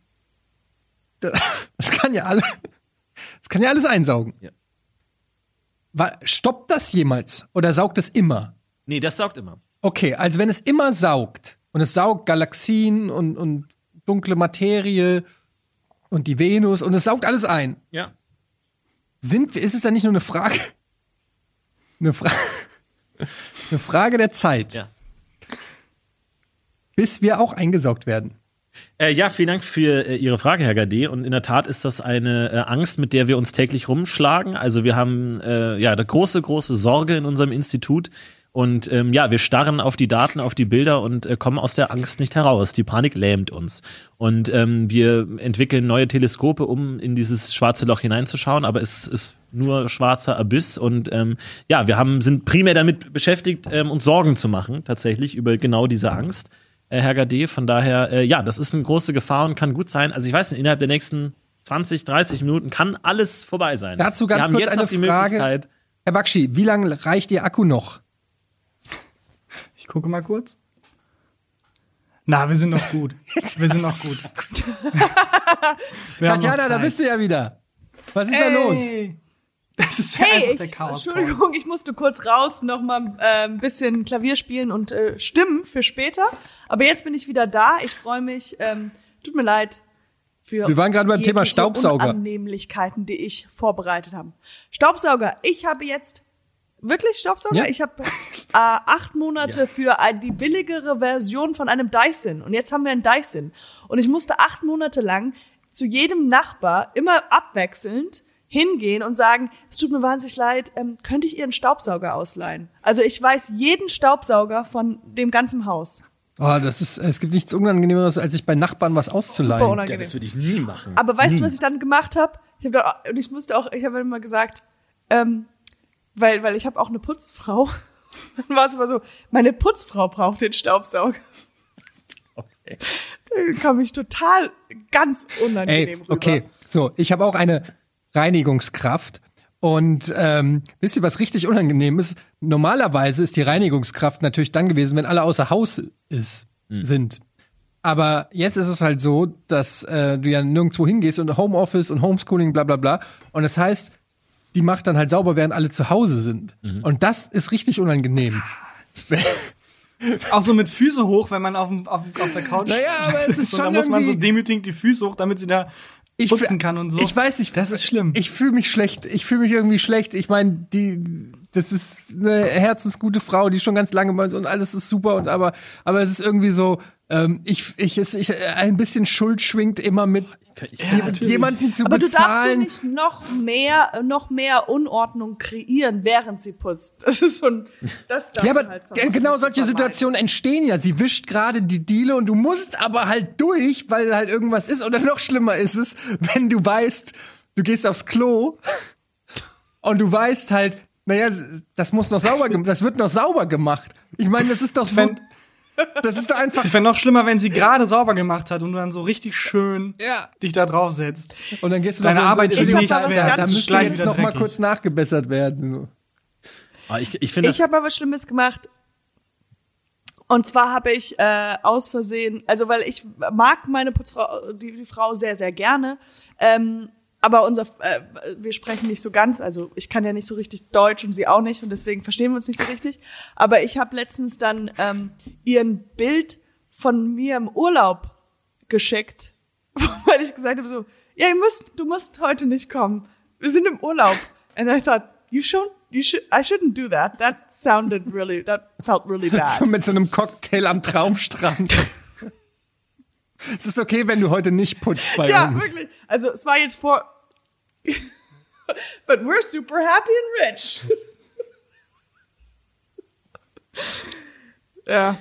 das, das kann ja alle, das kann ja alles einsaugen. Ja. Stoppt das jemals oder saugt es immer? Nee, das saugt immer. Okay, also wenn es immer saugt und es saugt Galaxien und, und dunkle Materie und die Venus und es saugt alles ein, Ja. sind wir, ist es dann nicht nur eine Frage, eine, Fra eine Frage der Zeit, Ja. bis wir auch eingesaugt werden? Äh, ja, vielen Dank für äh, Ihre Frage, Herr Gade. Und in der Tat ist das eine äh, Angst, mit der wir uns täglich rumschlagen. Also wir haben äh, ja eine große, große Sorge in unserem Institut. Und ähm, ja, wir starren auf die Daten, auf die Bilder und äh, kommen aus der Angst nicht heraus. Die Panik lähmt uns. Und ähm, wir entwickeln neue Teleskope, um in dieses schwarze Loch hineinzuschauen, aber es ist nur schwarzer Abyss. Und ähm, ja, wir haben, sind primär damit beschäftigt, ähm, uns Sorgen zu machen, tatsächlich, über genau diese Angst äh, Herr Gade. Von daher, äh, ja, das ist eine große Gefahr und kann gut sein. Also ich weiß nicht, innerhalb der nächsten 20, 30 Minuten kann alles vorbei sein. Dazu ganz kurz eine noch die Frage. Herr Bakshi, wie lange reicht Ihr Akku noch? Ich gucke mal kurz. Na, wir sind noch gut. wir sind noch gut. Tatjana, da bist du ja wieder. Was ist da los? Ey. Das ist ja Hey, einfach ich, der Chaos. Entschuldigung, ich musste kurz raus, noch mal äh, ein bisschen Klavier spielen und äh, stimmen für später. Aber jetzt bin ich wieder da. Ich freue mich. Ähm, tut mir leid für Wir waren gerade beim Thema Staubsauger. Unannehmlichkeiten, die ich vorbereitet habe. Staubsauger. Ich habe jetzt wirklich Staubsauger. Ja. Ich habe äh, acht Monate für ein, die billigere Version von einem Dyson und jetzt haben wir einen Dyson und ich musste acht Monate lang zu jedem Nachbar immer abwechselnd hingehen und sagen, es tut mir wahnsinnig leid, ähm, könnte ich Ihren Staubsauger ausleihen? Also ich weiß jeden Staubsauger von dem ganzen Haus. Oh, das ist, es gibt nichts Unangenehmeres, als sich bei Nachbarn was auszuleihen. Ja, das würde ich nie machen. Aber weißt du, was ich dann gemacht habe? Ich hab da, und ich musste auch, ich habe immer gesagt, ähm, weil, weil ich habe auch eine Putzfrau. Dann war es immer so, meine Putzfrau braucht den Staubsauger. Okay. Da kam ich total ganz unangenehm Ey, rüber. okay, so, ich habe auch eine Reinigungskraft. Und ähm, wisst ihr, was richtig unangenehm ist? Normalerweise ist die Reinigungskraft natürlich dann gewesen, wenn alle außer Haus ist, sind. Aber jetzt ist es halt so, dass äh, du ja nirgendwo hingehst und Homeoffice und Homeschooling, bla bla bla. Und das heißt, die macht dann halt sauber, während alle zu Hause sind. Und das ist richtig unangenehm. Auch so mit Füße hoch, wenn man auf, dem, auf, auf der Couch Naja, aber es ist schon Da muss man so irgendwie- demütigend die Füße hoch, damit sie da Ich putzen kann und so. Ich weiß nicht. Das ist schlimm. Ich fühle mich schlecht. Ich fühle mich irgendwie schlecht. Ich meine, die, das ist eine herzensgute Frau, die schon ganz lange bei uns und alles ist super und aber, aber es ist irgendwie so, ähm, ich, ich, es, ich, ein bisschen Schuld schwingt immer mit, Ich, jemand- jemanden zu Aber du darfst du bezahlen. nicht noch mehr, noch mehr Unordnung kreieren, während sie putzt. Das ist schon, das darf ja, man aber halt genau solche. Situationen entstehen ja. Sie wischt gerade die Diele und du musst aber halt durch, weil halt irgendwas ist. Oder noch schlimmer ist es, wenn du weißt, du gehst aufs Klo und du weißt halt, naja, das muss noch sauber gemacht, das wird noch sauber gemacht. Ich meine, das ist doch so. Das ist doch einfach. Ich fände noch schlimmer, wenn sie gerade sauber gemacht hat und du dann so richtig schön Ja. dich da drauf setzt. Und dann gehst du Deine noch so Arbeit ist nichts wert. Da müsste jetzt noch mal kurz nachgebessert werden. Aber ich, ich. Ich habe aber was Schlimmes gemacht. Und zwar habe ich äh, aus Versehen, also weil ich mag meine Putzfrau, die, die Frau sehr, sehr gerne. Ähm, aber unser, äh, wir sprechen nicht so ganz, also ich kann ja nicht so richtig Deutsch und sie auch nicht und deswegen verstehen wir uns nicht so richtig. Aber ich habe letztens dann ähm, ihr ein Bild von mir im Urlaub geschickt, weil ich gesagt habe so, ja, ihr müsst, du musst heute nicht kommen. Wir sind im Urlaub. And I thought, you should, you should, I shouldn't do that. That sounded really, that felt really bad. So mit so einem Cocktail am Traumstrand. es ist okay, wenn du heute nicht putzt bei ja, uns. wirklich. Also es war jetzt vor. But we're super happy and rich. ja.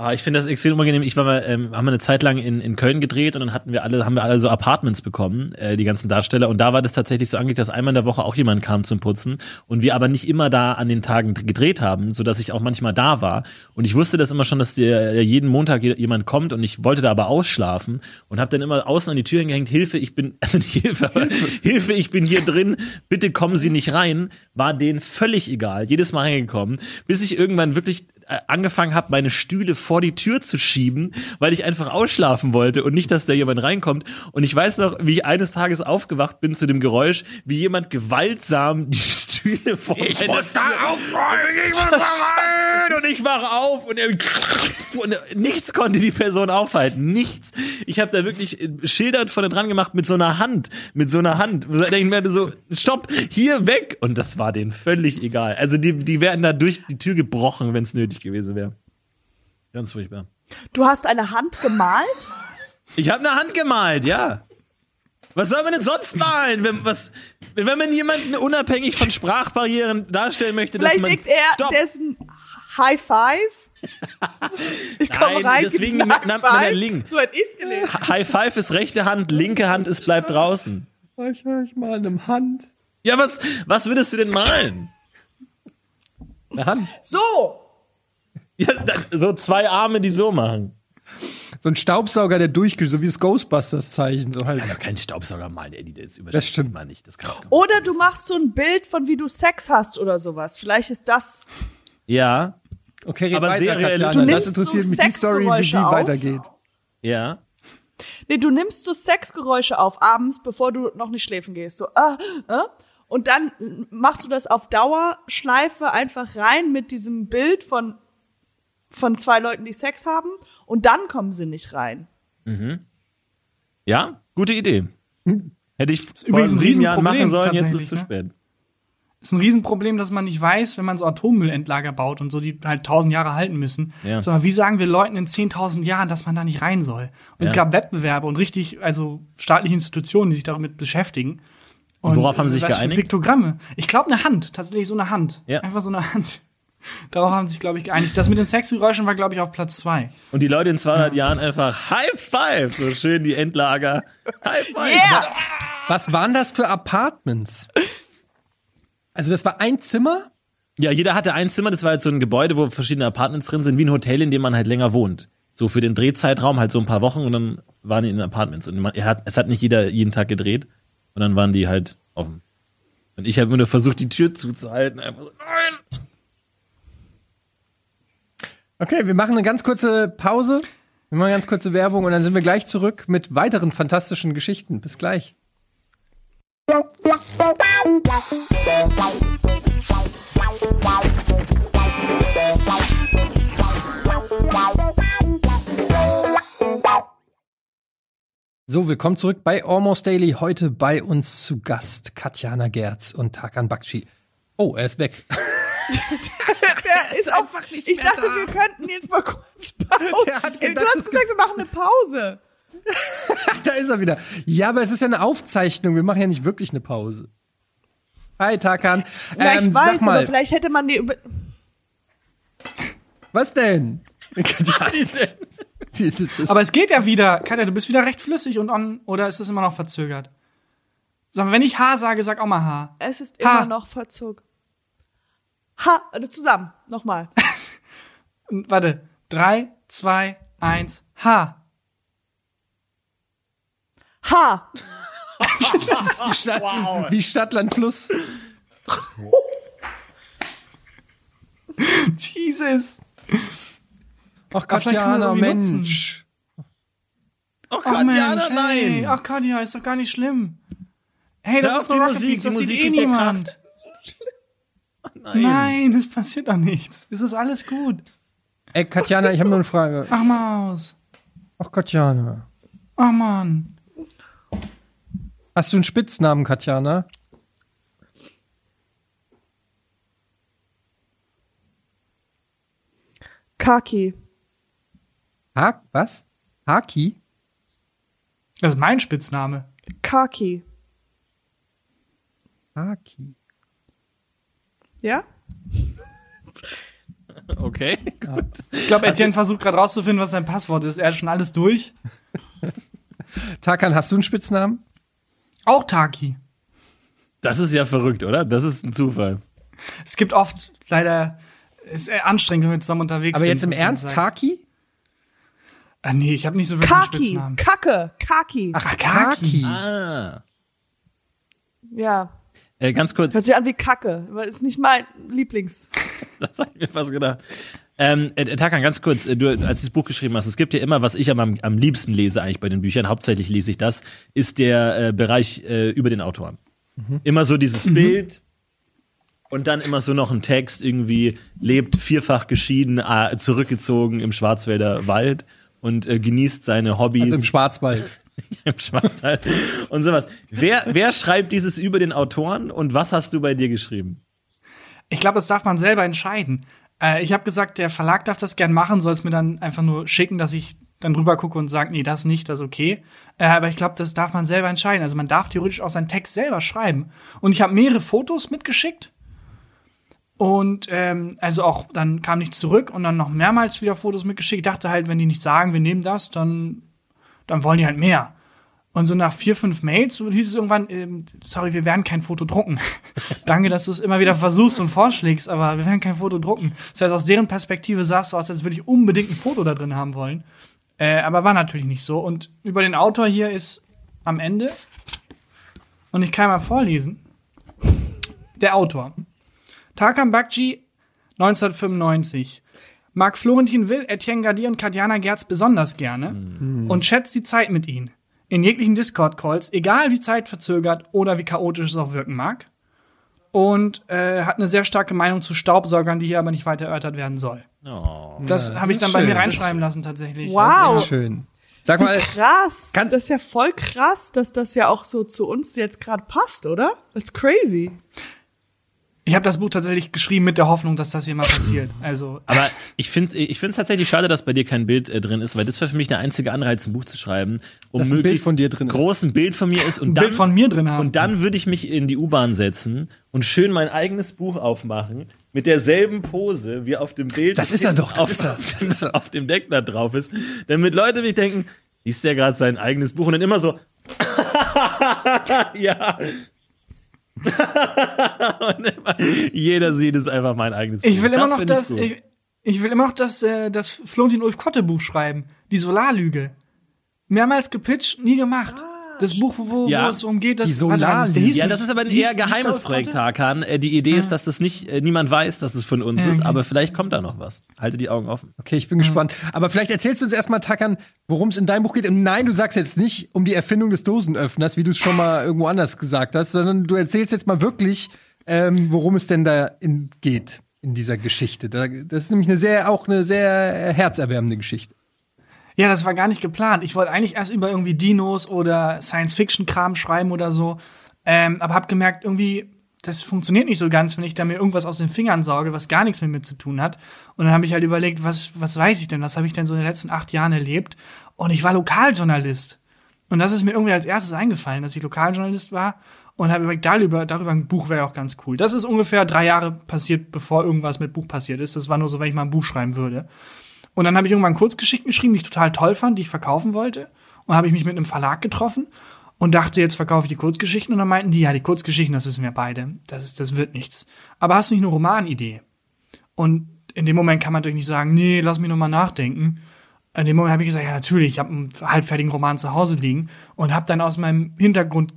Ah, ich finde das extrem unangenehm. Ich war mal, ähm, haben wir eine Zeit lang in, in Köln gedreht und dann hatten wir alle, haben wir alle so Apartments bekommen, äh, die ganzen Darsteller. Und da war das tatsächlich so angelegt, dass einmal in der Woche auch jemand kam zum Putzen und wir aber nicht immer da an den Tagen gedreht haben, so dass ich auch manchmal da war. Und ich wusste das immer schon, dass der, jeden Montag jemand kommt und ich wollte da aber ausschlafen und habe dann immer außen an die Tür hingehängt, Hilfe, ich bin, also nicht Hilfe, aber Hilfe, ich bin hier drin, bitte kommen Sie nicht rein. War denen völlig egal, jedes Mal reingekommen, bis ich irgendwann wirklich angefangen habe, meine Stühle vor die Tür zu schieben, weil ich einfach ausschlafen wollte und nicht, dass da jemand reinkommt. Und ich weiß noch, wie ich eines Tages aufgewacht bin zu dem Geräusch, wie jemand gewaltsam die Stühle vor ich muss da aufräumen, ich muss da rein und ich wach auf und, und nichts konnte die Person aufhalten, nichts. Ich habe da wirklich äh, Schilder vorne dran gemacht mit so einer Hand, mit so einer Hand. Da Ich mir so, stopp, hier weg. Und das war denen völlig egal. Also die, die wären da durch die Tür gebrochen, wenn es nötig gewesen wäre. Ganz furchtbar. Du hast eine Hand gemalt? Ich habe eine Hand gemalt, ja. Was soll man denn sonst malen? Wenn, was, wenn man jemanden unabhängig von Sprachbarrieren darstellen möchte, dass Vielleicht man. denkt er, Stopp! der ist ein High Five. Ich komme Nein, rein, deswegen nennt man High den. Link. So hätte ich's gelesen. High Five ist rechte Hand, linke Hand ist bleibt draußen. Ich höre ich mal einem Hand. Ja, was, was würdest du denn malen? Eine Hand. So. Ja, so zwei Arme, die so machen. So ein Staubsauger, der durchgeht, so wie das Ghostbusters-Zeichen. So halt. Aber kein Staubsauger malen, Eddie, das übersteht Das stimmt. man nicht. Das kannst du Oder du machst so ein Bild von wie du Sex hast oder sowas. Vielleicht ist das. Ja, Okay, red Aber weiter, sehr realistisch. Katjana. Das interessiert so mich die Story, wie die auf. weitergeht. ja. Nee, du nimmst so Sexgeräusche auf abends, bevor du noch nicht schläfen gehst. So, ah, ah. Und dann machst du das auf Dauerschleife einfach rein mit diesem Bild von, von zwei Leuten, die Sex haben. Und dann kommen sie nicht rein. Ja, gute Idee. Hätte ich vor übrigens ein sieben Jahren machen Riesenproblem sollen, jetzt ist es zu tatsächlich, spät. Ist ein Riesenproblem, dass man nicht weiß, wenn man so Atommüllendlager baut und so, die halt tausend Jahre halten müssen. Ja. Mal, wie sagen wir Leuten in 10.000 Jahren, dass man da nicht rein soll? Und es Ja. gab Wettbewerbe und richtig, also staatliche Institutionen, die sich damit beschäftigen. Und worauf haben sie sich für geeinigt? Piktogramme. Ich glaube eine Hand, tatsächlich so eine Hand. Ja. Einfach so eine Hand. Darauf haben sich, glaube ich, geeinigt. Das mit den Sexgeräuschen war, glaube ich, auf Platz zwei. Und die Leute in 200 Jahren einfach High Five, so schön die Endlager. High Five. Yeah! Was waren das für Apartments? Also das war ein Zimmer? Ja, jeder hatte ein Zimmer, das war halt so ein Gebäude, wo verschiedene Apartments drin sind, wie ein Hotel, in dem man halt länger wohnt. So für den Drehzeitraum halt so ein paar Wochen und dann waren die in den Apartments. Und man, er hat, es hat nicht jeder jeden Tag gedreht und dann waren die halt offen. Und ich habe immer nur versucht, die Tür zuzuhalten. Einfach so, nein! Okay, wir machen eine ganz kurze Pause. Wir machen eine ganz kurze Werbung und dann sind wir gleich zurück mit weiteren fantastischen Geschichten. Bis gleich. So, willkommen zurück bei Almost Daily. Heute bei uns zu Gast Katjana Gerz und Tarkan Bakci. Oh, er ist weg. Einfach nicht Ich dachte, wir könnten jetzt mal kurz Pause. Der hat du hast es gesagt, wir machen eine Pause. da ist er wieder. Ja, aber es ist ja eine Aufzeichnung. Wir machen ja nicht wirklich eine Pause. Hi, Tarkan. Ja, ich Ähm, weiß, sag mal, aber vielleicht hätte man die über was denn? Aber es geht ja wieder. Katja, du bist wieder recht flüssig und on, oder ist es immer noch verzögert? Sag mal, wenn ich H sage, sag auch mal H. Es ist Ha. immer noch Verzug. Ha, also zusammen, nochmal. Warte. Drei, zwei, eins, H. Ha! Das ist wie, Stadt, wie Stadtland Fluss. Jesus. Ach, Katjana, das Mensch. Oh, Ach Mensch, Katjana, hey. Ach Katja, ist doch gar nicht schlimm. Hey, das Hör ist nur die Rocket Musik, Beats, die das sieht Musik eh niemand. Nein. Nein, es passiert doch nichts. Es ist alles gut. Ey, Katjana, ich habe nur eine Frage. Ach Maus. Ach, Katjana. Ach Mann. Hast du einen Spitznamen, Katjana? Kaki. Ha was? Haki? Das ist mein Spitzname. Kaki. Haki. Ja? Okay. Ich glaube, Etienne versucht gerade rauszufinden, was sein Passwort ist. Er hat schon alles durch. Tarkan, hast du einen Spitznamen? Auch Taki. Das ist ja verrückt, oder? Das ist ein Zufall. Es gibt oft leider, ist anstrengend, wenn wir zusammen unterwegs Aber sind. jetzt im Ernst. Taki? Ah, nee, ich habe nicht so wirklich einen Kaki. Spitznamen. Kacke. Kaki. Ach, Kaki. Ah. Ja. Äh, ganz kurz, Hört sich an wie Kacke. Aber ist nicht mein Lieblings. das hab ich mir fast gedacht. Ähm, äh, Tarkan, ganz kurz, äh, du, als du das Buch geschrieben hast, es gibt ja immer, was ich am, am liebsten lese eigentlich bei den Büchern, hauptsächlich lese ich das, ist der äh, Bereich äh, über den Autoren. Immer so dieses Bild und dann immer so noch ein Text, irgendwie lebt vierfach geschieden, äh, zurückgezogen im Schwarzwälder Wald und äh, genießt seine Hobbys Also im Schwarzwald. im Schwarzwald und sowas. Wer, wer schreibt dieses über den Autoren und was hast du bei dir geschrieben? Ich glaube, das darf man selber entscheiden. Äh, ich habe gesagt, der Verlag darf das gern machen, soll es mir dann einfach nur schicken, dass ich dann rüber gucke und sage, nee, das nicht, das okay. Äh, aber ich glaube, das darf man selber entscheiden. Also man darf theoretisch auch seinen Text selber schreiben. Und ich habe mehrere Fotos mitgeschickt. Und ähm, also auch dann kam nichts zurück und dann noch mehrmals wieder Fotos mitgeschickt. Ich dachte halt, wenn die nicht sagen, wir nehmen das, dann, dann wollen die halt mehr. Und so nach vier, fünf Mails hieß es irgendwann, ähm, sorry, wir werden kein Foto drucken. Danke, dass du es immer wieder versuchst und vorschlägst, aber wir werden kein Foto drucken. Das heißt, aus deren Perspektive sah es so aus, als würde ich unbedingt ein Foto da drin haben wollen. Äh, aber war natürlich nicht so. Und über den Autor hier ist am Ende, und ich kann mal vorlesen, der Autor. Tarkan Bakci, 1995. Mag Florentin Will, Etienne Gardier und Katjana Gerz besonders gerne und schätzt die Zeit mit ihnen. In jeglichen Discord-Calls, egal wie zeitverzögert oder wie chaotisch es auch wirken mag. Und äh, hat eine sehr starke Meinung zu Staubsaugern, die hier aber nicht weiter erörtert werden soll. Oh. Das Ja, habe ich das dann ist bei mir schön. reinschreiben lassen tatsächlich. Wow. Schön. Sag Wie mal, krass. kann- das ist ja voll krass, dass das ja auch so zu uns jetzt gerade passt, oder? That's crazy. Ich habe das Buch tatsächlich geschrieben mit der Hoffnung, dass das hier mal passiert. Also Aber ich finde ich find's tatsächlich schade, dass bei dir kein Bild äh, drin ist, weil das wäre für mich der einzige Anreiz, ein Buch zu schreiben, um Dass ein Bild möglichst von dir drin ist. groß ein Bild von mir ist und ein dann, Bild von mir drin haben. und dann würde ich mich in die U-Bahn setzen und schön mein eigenes Buch aufmachen mit derselben Pose wie auf dem Bild. Das ist er doch, das auf, ist er, Auf, dem- auf dem Deckblatt drauf ist, damit Leute mich denken, liest der gerade sein eigenes Buch und dann immer so ja. jeder sieht es einfach mein eigenes Buch. ich will immer noch das, gut. ich, ich will immer noch das, äh, das Florentin Ulf Kotte Buch schreiben. Die Solarlüge. Mehrmals gepitcht, nie gemacht. Das Buch, wo, Ja. wo es umgeht, das, hieß Ja, das ist aber ein eher geheimes Projekt? Hakan. Äh, Die Idee ist, dass das nicht, äh, niemand weiß, dass es von uns Ja, ist, aber vielleicht kommt da noch was. Halte die Augen offen. Okay, ich bin gespannt. Aber vielleicht erzählst du uns erstmal, Tackern, worum es in deinem Buch geht. Und nein, du sagst jetzt nicht um die Erfindung des Dosenöffners, wie du es schon mal irgendwo anders gesagt hast, sondern du erzählst jetzt mal wirklich, ähm, worum es denn da in, geht in dieser Geschichte. Da, das ist nämlich eine sehr, auch eine sehr herzerwärmende Geschichte. Ja, das war gar nicht geplant. Ich wollte eigentlich erst über irgendwie Dinos oder Science-Fiction-Kram schreiben oder so. Ähm, aber hab gemerkt, irgendwie, das funktioniert nicht so ganz, wenn ich da mir irgendwas aus den Fingern sauge, was gar nichts mit mir zu tun hat. Und dann habe ich halt überlegt, was, was weiß ich denn? Was habe ich denn so in den letzten acht Jahren erlebt? Und ich war Lokaljournalist. Und das ist mir irgendwie als erstes eingefallen, dass ich Lokaljournalist war. Und habe überlegt, darüber, darüber ein Buch wäre auch ganz cool. Das ist ungefähr drei Jahre passiert, bevor irgendwas mit Buch passiert ist. Das war nur so, wenn ich mal ein Buch schreiben würde. Und dann habe ich irgendwann Kurzgeschichten geschrieben, die ich total toll fand, die ich verkaufen wollte. Und habe ich mich mit einem Verlag getroffen und dachte, jetzt verkaufe ich die Kurzgeschichten. Und dann meinten die, ja, die Kurzgeschichten, das wissen wir beide. Das, ist, das wird nichts. Aber hast du nicht eine Romanidee? Und in dem Moment kann man natürlich nicht sagen, nee, lass mich noch mal nachdenken. In dem Moment habe ich gesagt, ja natürlich, ich habe einen halbfertigen Roman zu Hause liegen und habe dann aus meinem Hintergrund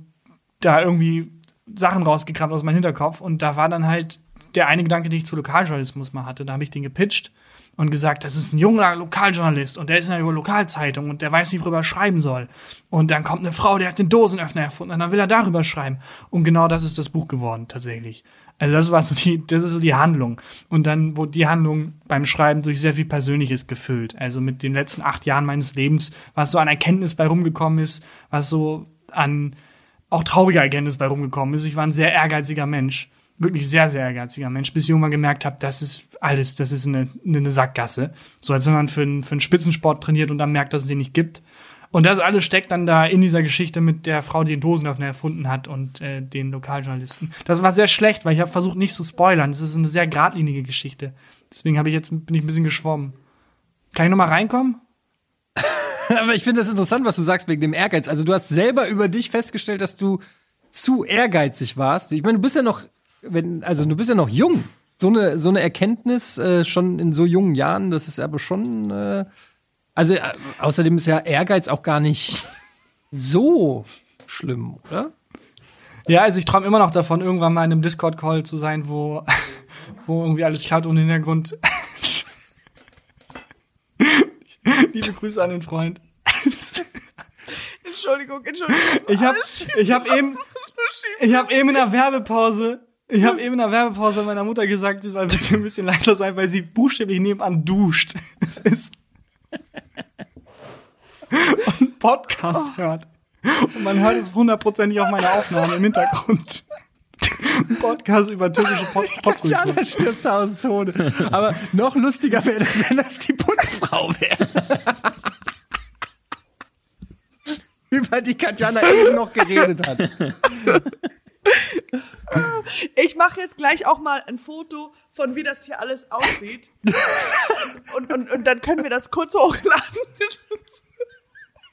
da irgendwie Sachen rausgekramt aus meinem Hinterkopf und da war dann halt der eine Gedanke, den ich zu Lokaljournalismus mal hatte. Da habe ich den gepitcht und gesagt, das ist ein junger Lokaljournalist und der ist in einer Lokalzeitung und der weiß nicht, worüber er schreiben soll. Und dann kommt eine Frau, die hat den Dosenöffner erfunden und dann will er darüber schreiben. Und genau das ist das Buch geworden, tatsächlich. Also das war so die, das ist so die Handlung. Und dann wurde die Handlung beim Schreiben durch sehr viel Persönliches gefüllt. Also mit den letzten acht Jahren meines Lebens, was so an Erkenntnis bei rumgekommen ist, was so an auch trauriger Erkenntnis bei rumgekommen ist. Ich war ein sehr ehrgeiziger Mensch. Wirklich sehr, sehr ehrgeiziger Mensch, bis ich irgendwann gemerkt habe, das ist alles, das ist eine, eine Sackgasse. So als wenn man für einen, für einen Spitzensport trainiert und dann merkt, dass es den nicht gibt. Und das alles steckt dann da in dieser Geschichte mit der Frau, die den Dosenöffner erfunden hat und äh, den Lokaljournalisten. Das war sehr schlecht, weil ich habe versucht, nicht zu spoilern. Das ist eine sehr geradlinige Geschichte. Deswegen habe ich jetzt bin ich ein bisschen geschwommen. Kann ich noch mal reinkommen? Aber ich finde das interessant, was du sagst wegen dem Ehrgeiz. Also du hast selber über dich festgestellt, dass du zu ehrgeizig warst. Ich meine, du bist ja noch, wenn, also du bist ja noch jung. So eine, so eine Erkenntnis äh, schon in so jungen Jahren, das ist aber schon. Äh, also äh, außerdem ist ja Ehrgeiz auch gar nicht so schlimm, oder? Ja, also ich träume immer noch davon, irgendwann mal in einem Discord-Call zu sein, wo, wo irgendwie alles klappt und im Hintergrund. Liebe Grüße an den Freund. Entschuldigung, Entschuldigung. Ich habe ich hab eben, ich habe eben in der Werbepause, ich habe eben in der Werbepause meiner Mutter gesagt, sie soll bitte ein bisschen leiser sein, weil sie buchstäblich nebenan duscht. Es ist und Podcast hört. Und man hört es hundertprozentig auf meiner Aufnahme im Hintergrund. Ein Podcast über türkische Pod Popkultur. Stirbt tausend Tode. Aber noch lustiger wäre das, wenn das die Putzfrau wäre. Über die Katjana eben noch geredet hat. Ich mache jetzt gleich auch mal ein Foto von wie das hier alles aussieht. und, und, und dann können wir das kurz hochladen.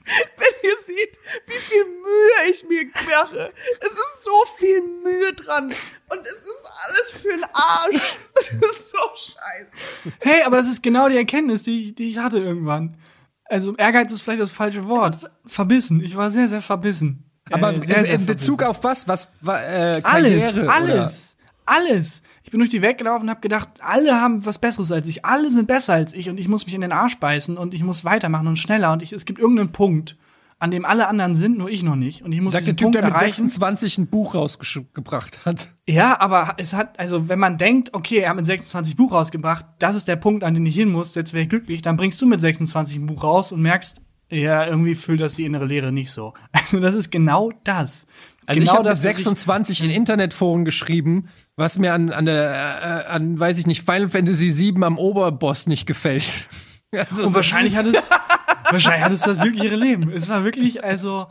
Wenn ihr seht, wie viel Mühe ich mir mache. Es ist so viel Mühe dran. Und es ist alles für den Arsch. Es ist so scheiße. Hey, aber das ist genau die Erkenntnis, die ich, die ich hatte irgendwann. Also Ehrgeiz ist vielleicht das falsche Wort. Verbissen. Ich war sehr, sehr verbissen. Aber Äh, in, sehr, sehr in Bezug auf was? Was äh, alles, Karriere, alles, alles. Ich bin durch die Welt gelaufen und habe gedacht, alle haben was Besseres als ich, alle sind besser als ich und ich muss mich in den Arsch beißen und ich muss weitermachen und schneller und ich, es gibt irgendeinen Punkt, an dem alle anderen sind, nur ich noch nicht und ich muss Sagt der Typ, Punkt der mit erreichen. 26 ein Buch rausgebracht hat. Ja, aber es hat, also wenn man denkt, okay, er hat mit 26 Buch rausgebracht, das ist der Punkt, an den ich hin muss, jetzt wäre ich glücklich, dann bringst du mit 26 ein Buch raus und merkst, ja, irgendwie füllt das die innere Leere nicht so. Also das ist genau das. Also genau ich habe das, was ich- 26 in Internetforen geschrieben, was mir an, an der, äh, an, weiß ich nicht, Final Fantasy VII am Oberboss nicht gefällt. Also Und wahrscheinlich hat es, wahrscheinlich hat es das glücklichere Leben. Es war wirklich, also,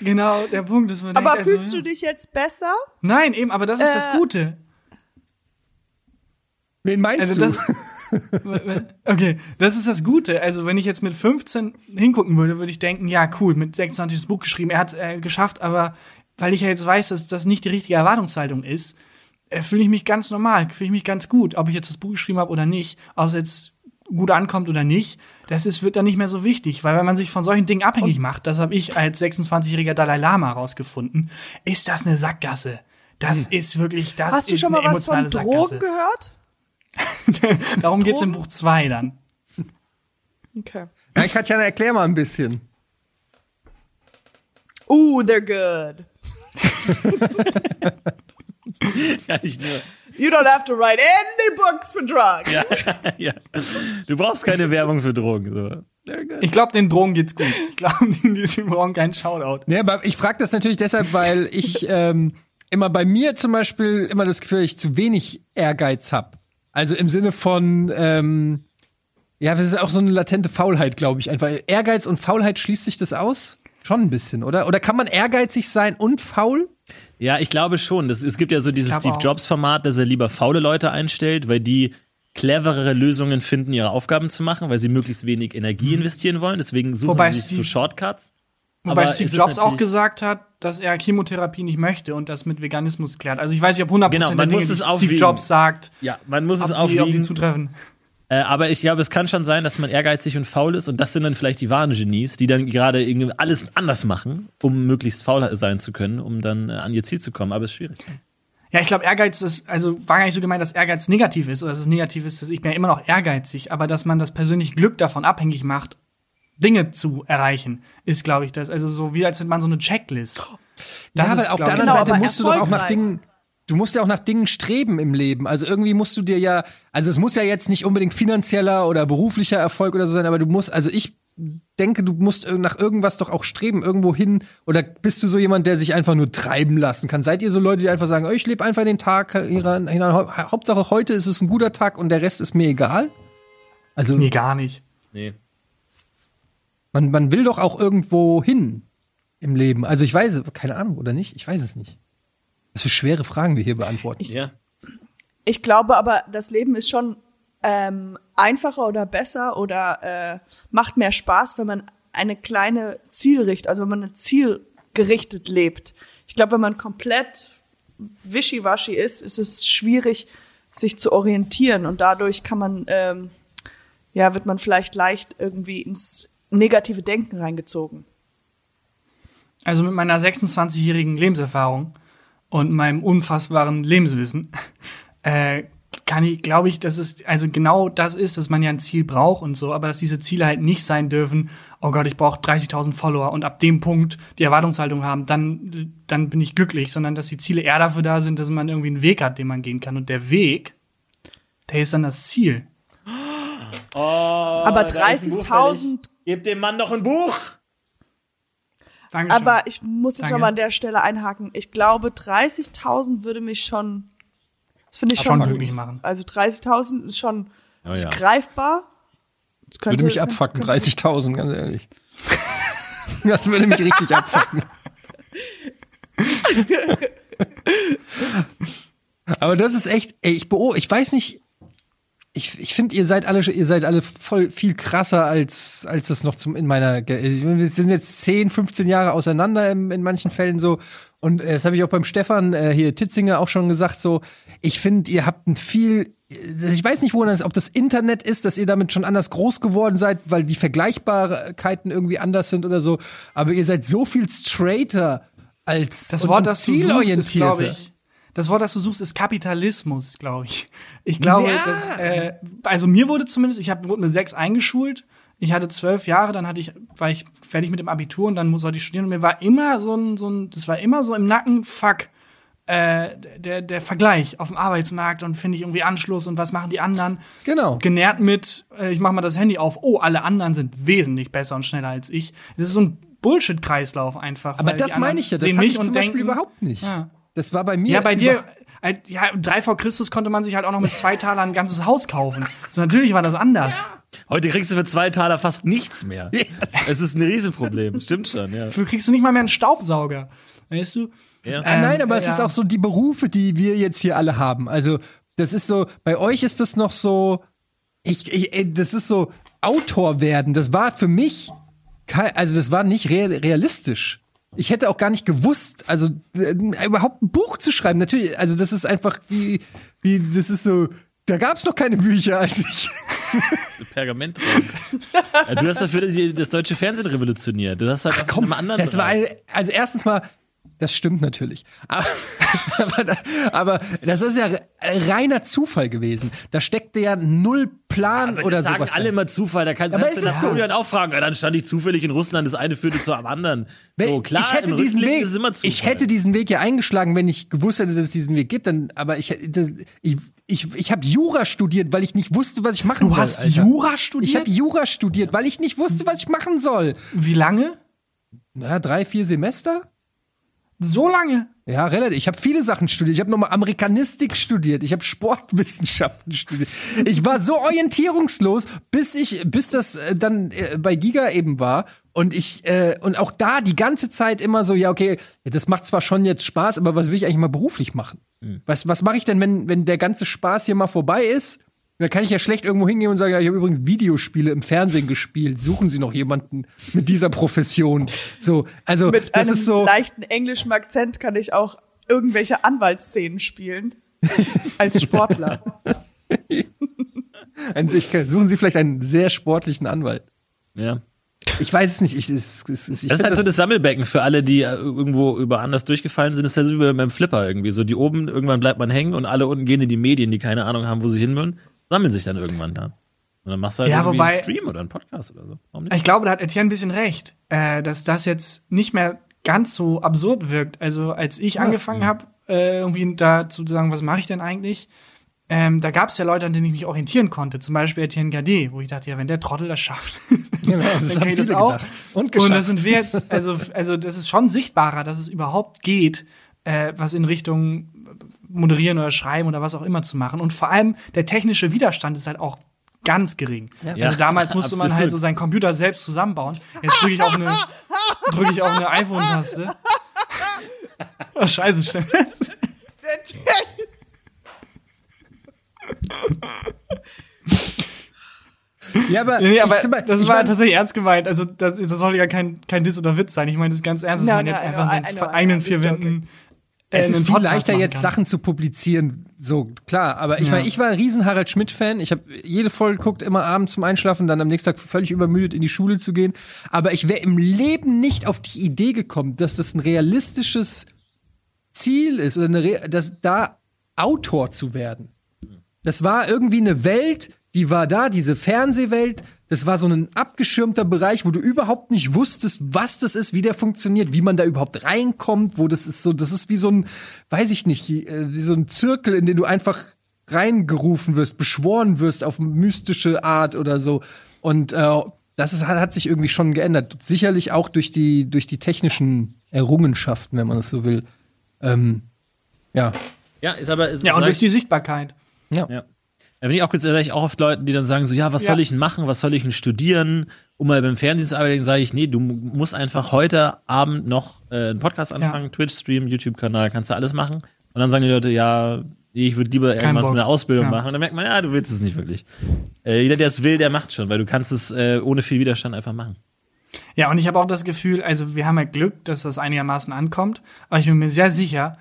genau der Punkt, dass man Aber denkt, also, fühlst du dich jetzt besser? Nein, eben, aber das ist das Äh, Gute. Wen meinst Also du? das, okay, das ist das Gute. Also wenn ich jetzt mit 15 hingucken würde, würde ich denken, ja cool, mit 26 das Buch geschrieben, er hat es äh, geschafft, aber weil ich ja jetzt weiß, dass das nicht die richtige Erwartungshaltung ist, äh, fühle ich mich ganz normal, fühle ich mich ganz gut, ob ich jetzt das Buch geschrieben habe oder nicht, ob es jetzt gut ankommt oder nicht, das ist, wird dann nicht mehr so wichtig, weil wenn man sich von solchen Dingen abhängig macht, das habe ich als 26-jähriger Dalai Lama herausgefunden, ist das eine Sackgasse. Das ist wirklich, das Hast du ist schon eine mal was von emotionale Drogen Sackgasse. gehört? Darum geht's im Buch 2 dann. Okay. Ja, Katjana, erklär mal ein bisschen. Ooh, they're good. Ja, nicht nur. You don't have to write any books for drugs. Ja, ja. Du brauchst keine Werbung für Drogen. So. Ich glaube, den Drogen geht's gut. Ich glaube, die, die brauchen keinen Shoutout. Ja, aber ich frage das natürlich deshalb, weil ich ähm, immer bei mir zum Beispiel immer das Gefühl, ich zu wenig Ehrgeiz habe. Also im Sinne von, ähm, ja, das ist auch so eine latente Faulheit, glaube ich. Einfach Ehrgeiz und Faulheit schließt sich das aus? Schon ein bisschen, oder? Oder kann man ehrgeizig sein und faul? Ja, ich glaube schon. Das, es gibt ja so dieses Steve. Jobs-Format, dass er lieber faule Leute einstellt, weil die cleverere Lösungen finden, ihre Aufgaben zu machen, weil sie möglichst wenig Energie investieren wollen. Deswegen suchen Wobei sie sich so Steve- Shortcuts. Wobei Aber Steve Jobs auch gesagt hat, dass er Chemotherapie nicht möchte und das mit Veganismus klärt. Also ich weiß nicht, ob 100% Genau, der man Dinge, muss die es Steve aufwiegen. Jobs sagt, Ja, man muss es ob die, ob die zutreffen. Äh, aber ich glaube, es kann schon sein, dass man ehrgeizig und faul ist und das sind dann vielleicht die wahren Genies, die dann gerade irgendwie alles anders machen, um möglichst faul sein zu können, um dann äh, an ihr Ziel zu kommen. Aber es ist schwierig. Ja, ich glaube, Ehrgeiz ist, also war gar nicht so gemeint, dass Ehrgeiz negativ ist oder dass es negativ ist, dass ich bin ja immer noch ehrgeizig, aber dass man das persönliche Glück davon abhängig macht, Dinge zu erreichen, ist, glaube ich, das. Also so wie als hätte man so eine Checklist. Das ja, ist, aber auf glaub der anderen Genau, Seite musst du doch auch nach. Dingen, du musst ja auch nach Dingen streben im Leben. Also irgendwie musst du dir ja, also es muss ja jetzt nicht unbedingt finanzieller oder beruflicher Erfolg oder so sein, aber du musst, also ich denke, du musst nach irgendwas doch auch streben, irgendwo hin. Oder bist du so jemand, der sich einfach nur treiben lassen kann? Seid ihr so Leute, die einfach sagen, oh, ich lebe einfach den Tag hinein, hinein, Hau- Hauptsache heute ist es ein guter Tag und der Rest ist mir egal? Also Nee, gar nicht. Nee. Man, man will doch auch irgendwo hin im Leben. Also ich weiß, keine Ahnung, oder nicht? Ich weiß es nicht. Was für schwere Fragen wir hier beantworten. Ja. Ich glaube aber, das Leben ist schon ähm, einfacher oder besser oder äh, macht mehr Spaß, wenn man eine kleine Zielrichtung, also wenn man ein zielgerichtet lebt. Ich glaube, wenn man komplett wischiwaschi ist, ist es schwierig, sich zu orientieren und dadurch kann man, ähm, ja, wird man vielleicht leicht irgendwie ins negative Denken reingezogen. Also mit meiner 26-jährigen Lebenserfahrung und meinem unfassbaren Lebenswissen äh, kann ich, glaube ich, dass es also genau das ist, dass man ja ein Ziel braucht und so, aber dass diese Ziele halt nicht sein dürfen, oh Gott, ich brauche 30.000 Follower und ab dem Punkt die Erwartungshaltung haben, dann, dann bin ich glücklich, sondern dass die Ziele eher dafür da sind, dass man irgendwie einen Weg hat, den man gehen kann. Und der Weg, der ist dann das Ziel. Oh, Aber 30.000 Gebt dem Mann noch ein Buch. Dankeschön. Aber ich muss jetzt nochmal an der Stelle einhaken. Ich glaube, 30.000 würde mich schon, das finde ich Schon schon glücklich gut. machen. Also 30.000 ist schon Oh ist ja. greifbar. Das könnte, Würde mich abfucken, 30.000, ganz ehrlich. Das würde mich richtig abfucken. Aber das ist echt, ey, ich beo ich weiß nicht, ich, ich finde, ihr seid alle, ihr seid alle voll viel krasser als, als das noch zum, in meiner, wir sind jetzt 10, 15 Jahre auseinander in, in manchen Fällen so. Und äh, das habe ich auch beim Stefan äh, hier Titzinger auch schon gesagt, so, ich finde, ihr habt ein viel, ich weiß nicht, wo das, ob das Internet ist, dass ihr damit schon anders groß geworden seid, weil die Vergleichbarkeiten irgendwie anders sind oder so. Aber ihr seid so viel straighter als Das Wort, und das suchst, ist, zielorientierter. ich. Das Wort, das du suchst, ist Kapitalismus, glaube ich. Ich glaube, Ja. dass, äh, also mir wurde zumindest, ich hab, wurde mit sechs eingeschult. Ich hatte zwölf Jahre, dann hatte ich, war ich fertig mit dem Abitur und dann muss- sollte ich studieren. Und mir war immer so ein, so ein, das war immer so im Nacken, fuck, äh, der, der Vergleich auf dem Arbeitsmarkt und finde ich irgendwie Anschluss und was machen die anderen. Genau. Genährt mit, äh, ich mache mal das Handy auf, oh, alle anderen sind wesentlich besser und schneller als ich. Das ist so ein Bullshit-Kreislauf einfach. Aber das meine ich ja, das mich ich zum Beispiel denken- überhaupt nicht. Ja. Das war bei mir. Ja, bei dir, halt, ja, drei vor Christus konnte man sich halt auch noch mit zwei Talern ein ganzes Haus kaufen. So, natürlich war das anders. Heute kriegst du für zwei Taler fast nichts mehr. Es ist ein Riesenproblem. Das stimmt schon, ja. Dafür kriegst du nicht mal mehr einen Staubsauger. Weißt du? Ja. Ah, nein, aber es ja. ist auch so die Berufe, die wir jetzt hier alle haben. Also, das ist so, bei euch ist das noch so, ich, ich ey, das ist so Autor werden. Das war für mich, also das war nicht real, realistisch. Ich hätte auch gar nicht gewusst, also äh, überhaupt ein Buch zu schreiben. Natürlich, also das ist einfach wie, wie das ist so. Da gab es noch keine Bücher, als ich. Pergament drin. Ja, du hast dafür das deutsche Fernsehen revolutioniert. Das hast halt Ach, einem anderen Das war also erstens mal, das stimmt natürlich. Aber, aber, da- aber das ist ja reiner Zufall gewesen. Da steckte ja null Plan Aber oder das sagen sowas. alle immer Zufall. Da kannst du ist so. Auch fragen. Ja, dann stand ich zufällig in Russland. Das eine führte zu am anderen. So, klar, ich hätte diesen Weg, ich hätte diesen Weg ja eingeschlagen, wenn ich gewusst hätte, dass es diesen Weg gibt. Dann, aber ich, das, ich, ich, ich habe Jura studiert, weil ich nicht wusste, was ich machen Du soll. hast Alter. Jura studiert? Ich habe Jura studiert, weil ich nicht wusste, was ich machen soll. Wie lange? Na, drei, vier Semester? So lange? Ja, relativ. Ich habe viele Sachen studiert. Ich habe nochmal Amerikanistik studiert. Ich habe Sportwissenschaften studiert. Ich war so orientierungslos, bis ich, bis das äh, dann äh, bei Giga eben war. Und ich, äh, und auch da die ganze Zeit immer so, ja, okay, das macht zwar schon jetzt Spaß, aber was will ich eigentlich mal beruflich machen? Was, was mache ich denn, wenn, wenn der ganze Spaß hier mal vorbei ist? Da kann ich ja schlecht irgendwo hingehen und sagen, ja, ich habe übrigens Videospiele im Fernsehen gespielt. Suchen Sie noch jemanden mit dieser Profession? So, also Mit das einem ist so. leichten englischen Akzent kann ich auch irgendwelche Anwaltsszenen spielen. als Sportler. Ich, suchen Sie vielleicht einen sehr sportlichen Anwalt. Ja. Ich weiß es nicht. Ich, es, ich Das ist halt so das Sammelbecken für alle, die äh, irgendwo über anders durchgefallen sind. Das ist ja so wie beim Flipper irgendwie. So die oben, irgendwann bleibt man hängen und alle unten gehen in die Medien, die keine Ahnung haben, wo sie hin sammeln sich dann irgendwann da. Und dann machst du halt Ja, irgendwie wobei- einen Stream oder einen Podcast oder so. Ich glaube, da hat Etienne ein bisschen recht, äh, dass das jetzt nicht mehr ganz so absurd wirkt. Also als ich angefangen habe, äh, irgendwie da zu sagen, was mache ich denn eigentlich, ähm, da gab es ja Leute, an denen ich mich orientieren konnte. Zum Beispiel Etienne Gade, wo ich dachte, ja, wenn der Trottel das schafft, Genau, das dann kann ich das auch. gedacht. Und Und geschafft. das sind wir jetzt, also, also das ist schon sichtbarer, dass es überhaupt geht, äh, was in Richtung moderieren oder schreiben oder was auch immer zu machen. Und vor allem der technische Widerstand ist halt auch ganz gering. Ja, Also damals musste man halt so seinen Computer selbst zusammenbauen. Jetzt drücke ich auf eine, drücke ich auf eine iPhone-Taste. Oh, scheiße, stimmt. ja, aber, Nee, aber Beispiel- das ich war war- tatsächlich ernst gemeint. Also das, das soll ja kein, kein Diss oder Witz sein. Ich meine das ist ganz ernst, dass Nein, man jetzt nein, einfach I seinen eigenen vier Wänden Es äh, ist viel Podcast leichter, jetzt kann. Sachen zu publizieren. So, klar. Aber ich Ja. meine, ich war ein riesen Harald Schmidt-Fan. Ich habe jede Folge geguckt, immer abends zum Einschlafen, dann am nächsten Tag völlig übermüdet in die Schule zu gehen. Aber ich wäre im Leben nicht auf die Idee gekommen, dass das ein realistisches Ziel ist oder eine dass da Autor zu werden. Das war irgendwie eine Welt, die war da, diese Fernsehwelt. Das war so ein abgeschirmter Bereich, wo du überhaupt nicht wusstest, was das ist, wie der funktioniert, wie man da überhaupt reinkommt, wo das ist so, das ist wie so ein, weiß ich nicht, äh, wie so ein Zirkel, in den du einfach reingerufen wirst, beschworen wirst auf mystische Art oder so. Und äh, das ist, hat, sich irgendwie schon geändert. Sicherlich auch durch die, durch die technischen Errungenschaften, wenn man es so will. Ähm, ja. Ja, ist aber. Ist, Ja, und durch die Sichtbarkeit. Ja. Ja. Da bin ich auch, sag ich auch oft Leuten, die dann sagen so, ja, was Ja. soll ich denn machen, was soll ich denn studieren, um mal beim Fernsehen zu arbeiten, sage ich, nee, du mu- musst einfach heute Abend noch äh, einen Podcast anfangen, Twitch-Stream, YouTube-Kanal, kannst du alles machen. Und dann sagen die Leute, ja, ich würde lieber irgendwas Bock. mit einer Ausbildung Ja. machen. Und dann merkt man, ja, du willst es nicht wirklich. Äh, jeder, der es will, der macht schon, weil du kannst es äh, ohne viel Widerstand einfach machen. Ja, und ich habe auch das Gefühl, also wir haben ja Glück, dass das einigermaßen ankommt, aber ich bin mir sehr sicher,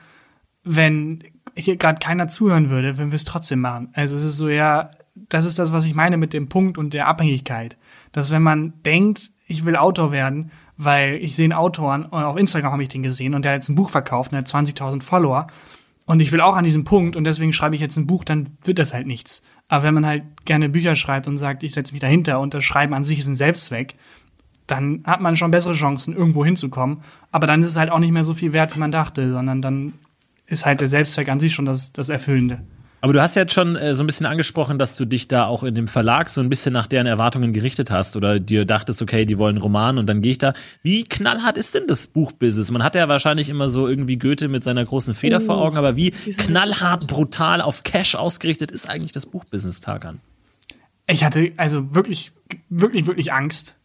wenn hier gerade keiner zuhören würde, würden wir es trotzdem machen. Also es ist so, ja, das ist das, was ich meine mit dem Punkt und der Abhängigkeit. Dass wenn man denkt, ich will Autor werden, weil ich sehe einen Autoren, und auf Instagram habe ich den gesehen und der hat jetzt ein Buch verkauft und hat 20.000 Follower und ich will auch an diesem Punkt und deswegen schreibe ich jetzt ein Buch, dann wird das halt nichts. Aber wenn man halt gerne Bücher schreibt und sagt, ich setze mich dahinter und das Schreiben an sich ist ein Selbstzweck, dann hat man schon bessere Chancen, irgendwo hinzukommen. Aber dann ist es halt auch nicht mehr so viel wert, wie man dachte, sondern dann ist halt der Selbstzweck an sich schon das, das Erfüllende. Aber du hast jetzt schon äh, so ein bisschen angesprochen, dass du dich da auch in dem Verlag so ein bisschen nach deren Erwartungen gerichtet hast oder dir dachtest, okay, die wollen einen Roman und dann gehe ich da. Wie knallhart ist denn das Buchbusiness? Man hat ja wahrscheinlich immer so irgendwie Goethe mit seiner großen Feder vor Augen, aber wie knallhart, brutal auf Cash ausgerichtet ist eigentlich das Buchbusiness, Tagan? Ich hatte also wirklich, wirklich, wirklich Angst.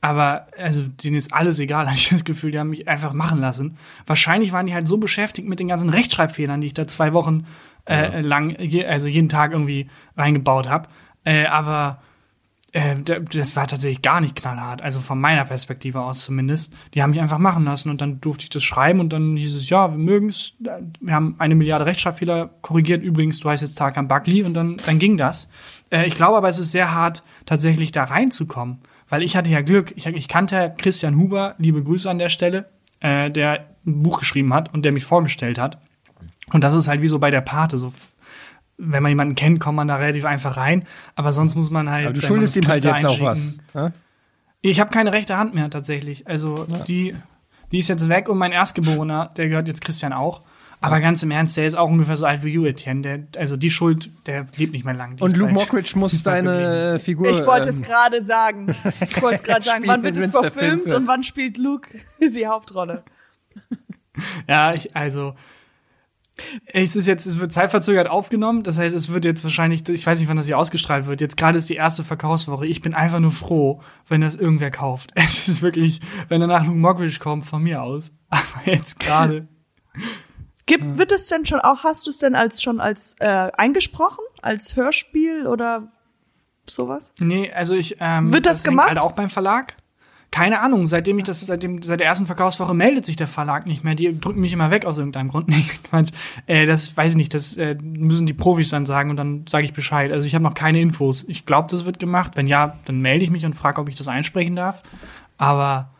Aber also denen ist alles egal, hatte ich das Gefühl, die haben mich einfach machen lassen. Wahrscheinlich waren die halt so beschäftigt mit den ganzen Rechtschreibfehlern, die ich da zwei Wochen äh, lang, je, also jeden Tag irgendwie reingebaut habe. Äh, aber äh, das war tatsächlich gar nicht knallhart, also von meiner Perspektive aus zumindest. Die haben mich einfach machen lassen und dann durfte ich das schreiben und dann hieß es, ja, wir mögen es. Wir haben eine Milliarde Rechtschreibfehler korrigiert. Übrigens, du heißt jetzt Tarkan Buckley und dann, dann ging das. Äh, ich glaube aber, es ist sehr hart, tatsächlich da reinzukommen. Weil ich hatte ja Glück. Ich, ich kannte Christian Huber, liebe Grüße an der Stelle, äh, der ein Buch geschrieben hat und der mich vorgestellt hat. Und das ist halt wie so bei der Pate. So, wenn man jemanden kennt, kommt man da relativ einfach rein. Aber sonst muss man halt. Aber du schuldest ihm halt jetzt auch was. Ja? Ich habe keine rechte Hand mehr tatsächlich. Also die, die ist jetzt weg und mein Erstgeborener, der gehört jetzt Christian auch. Aber ganz im Ernst, der ist auch ungefähr so alt wie you, Etienne. Der, also die Schuld, der lebt nicht mehr lang. Und Luke bald- Mockridge muss deine Figur. Ich wollte es ähm, gerade sagen. Ich wollte es gerade sagen. Wann wird es verfilmt verfilmt wird. und wann spielt Luke die Hauptrolle? Ja, ich, also. Es ist jetzt, es wird zeitverzögert aufgenommen. Das heißt, es wird jetzt wahrscheinlich, ich weiß nicht, wann das hier ausgestrahlt wird. Jetzt gerade ist die erste Verkaufswoche. Ich bin einfach nur froh, wenn das irgendwer kauft. Es ist wirklich, wenn danach Luke Mockridge kommt, von mir aus. Aber jetzt gerade. Gibt, wird es denn schon auch, hast du es denn als schon als äh, eingesprochen? als Hörspiel oder sowas? Nee, also ich ähm, Wird das hängt gemacht? Halt auch beim Verlag. Keine Ahnung, seitdem ich das, seitdem, seit der ersten Verkaufswoche meldet sich der Verlag nicht mehr. Die drücken mich immer weg aus irgendeinem Grund. Nee, Quatsch. Äh, das weiß ich nicht, das äh, müssen die Profis dann sagen und dann sage ich Bescheid. Also ich habe noch keine Infos. Ich glaube, das wird gemacht. Wenn ja, dann melde ich mich und frage, ob ich das einsprechen darf. Aber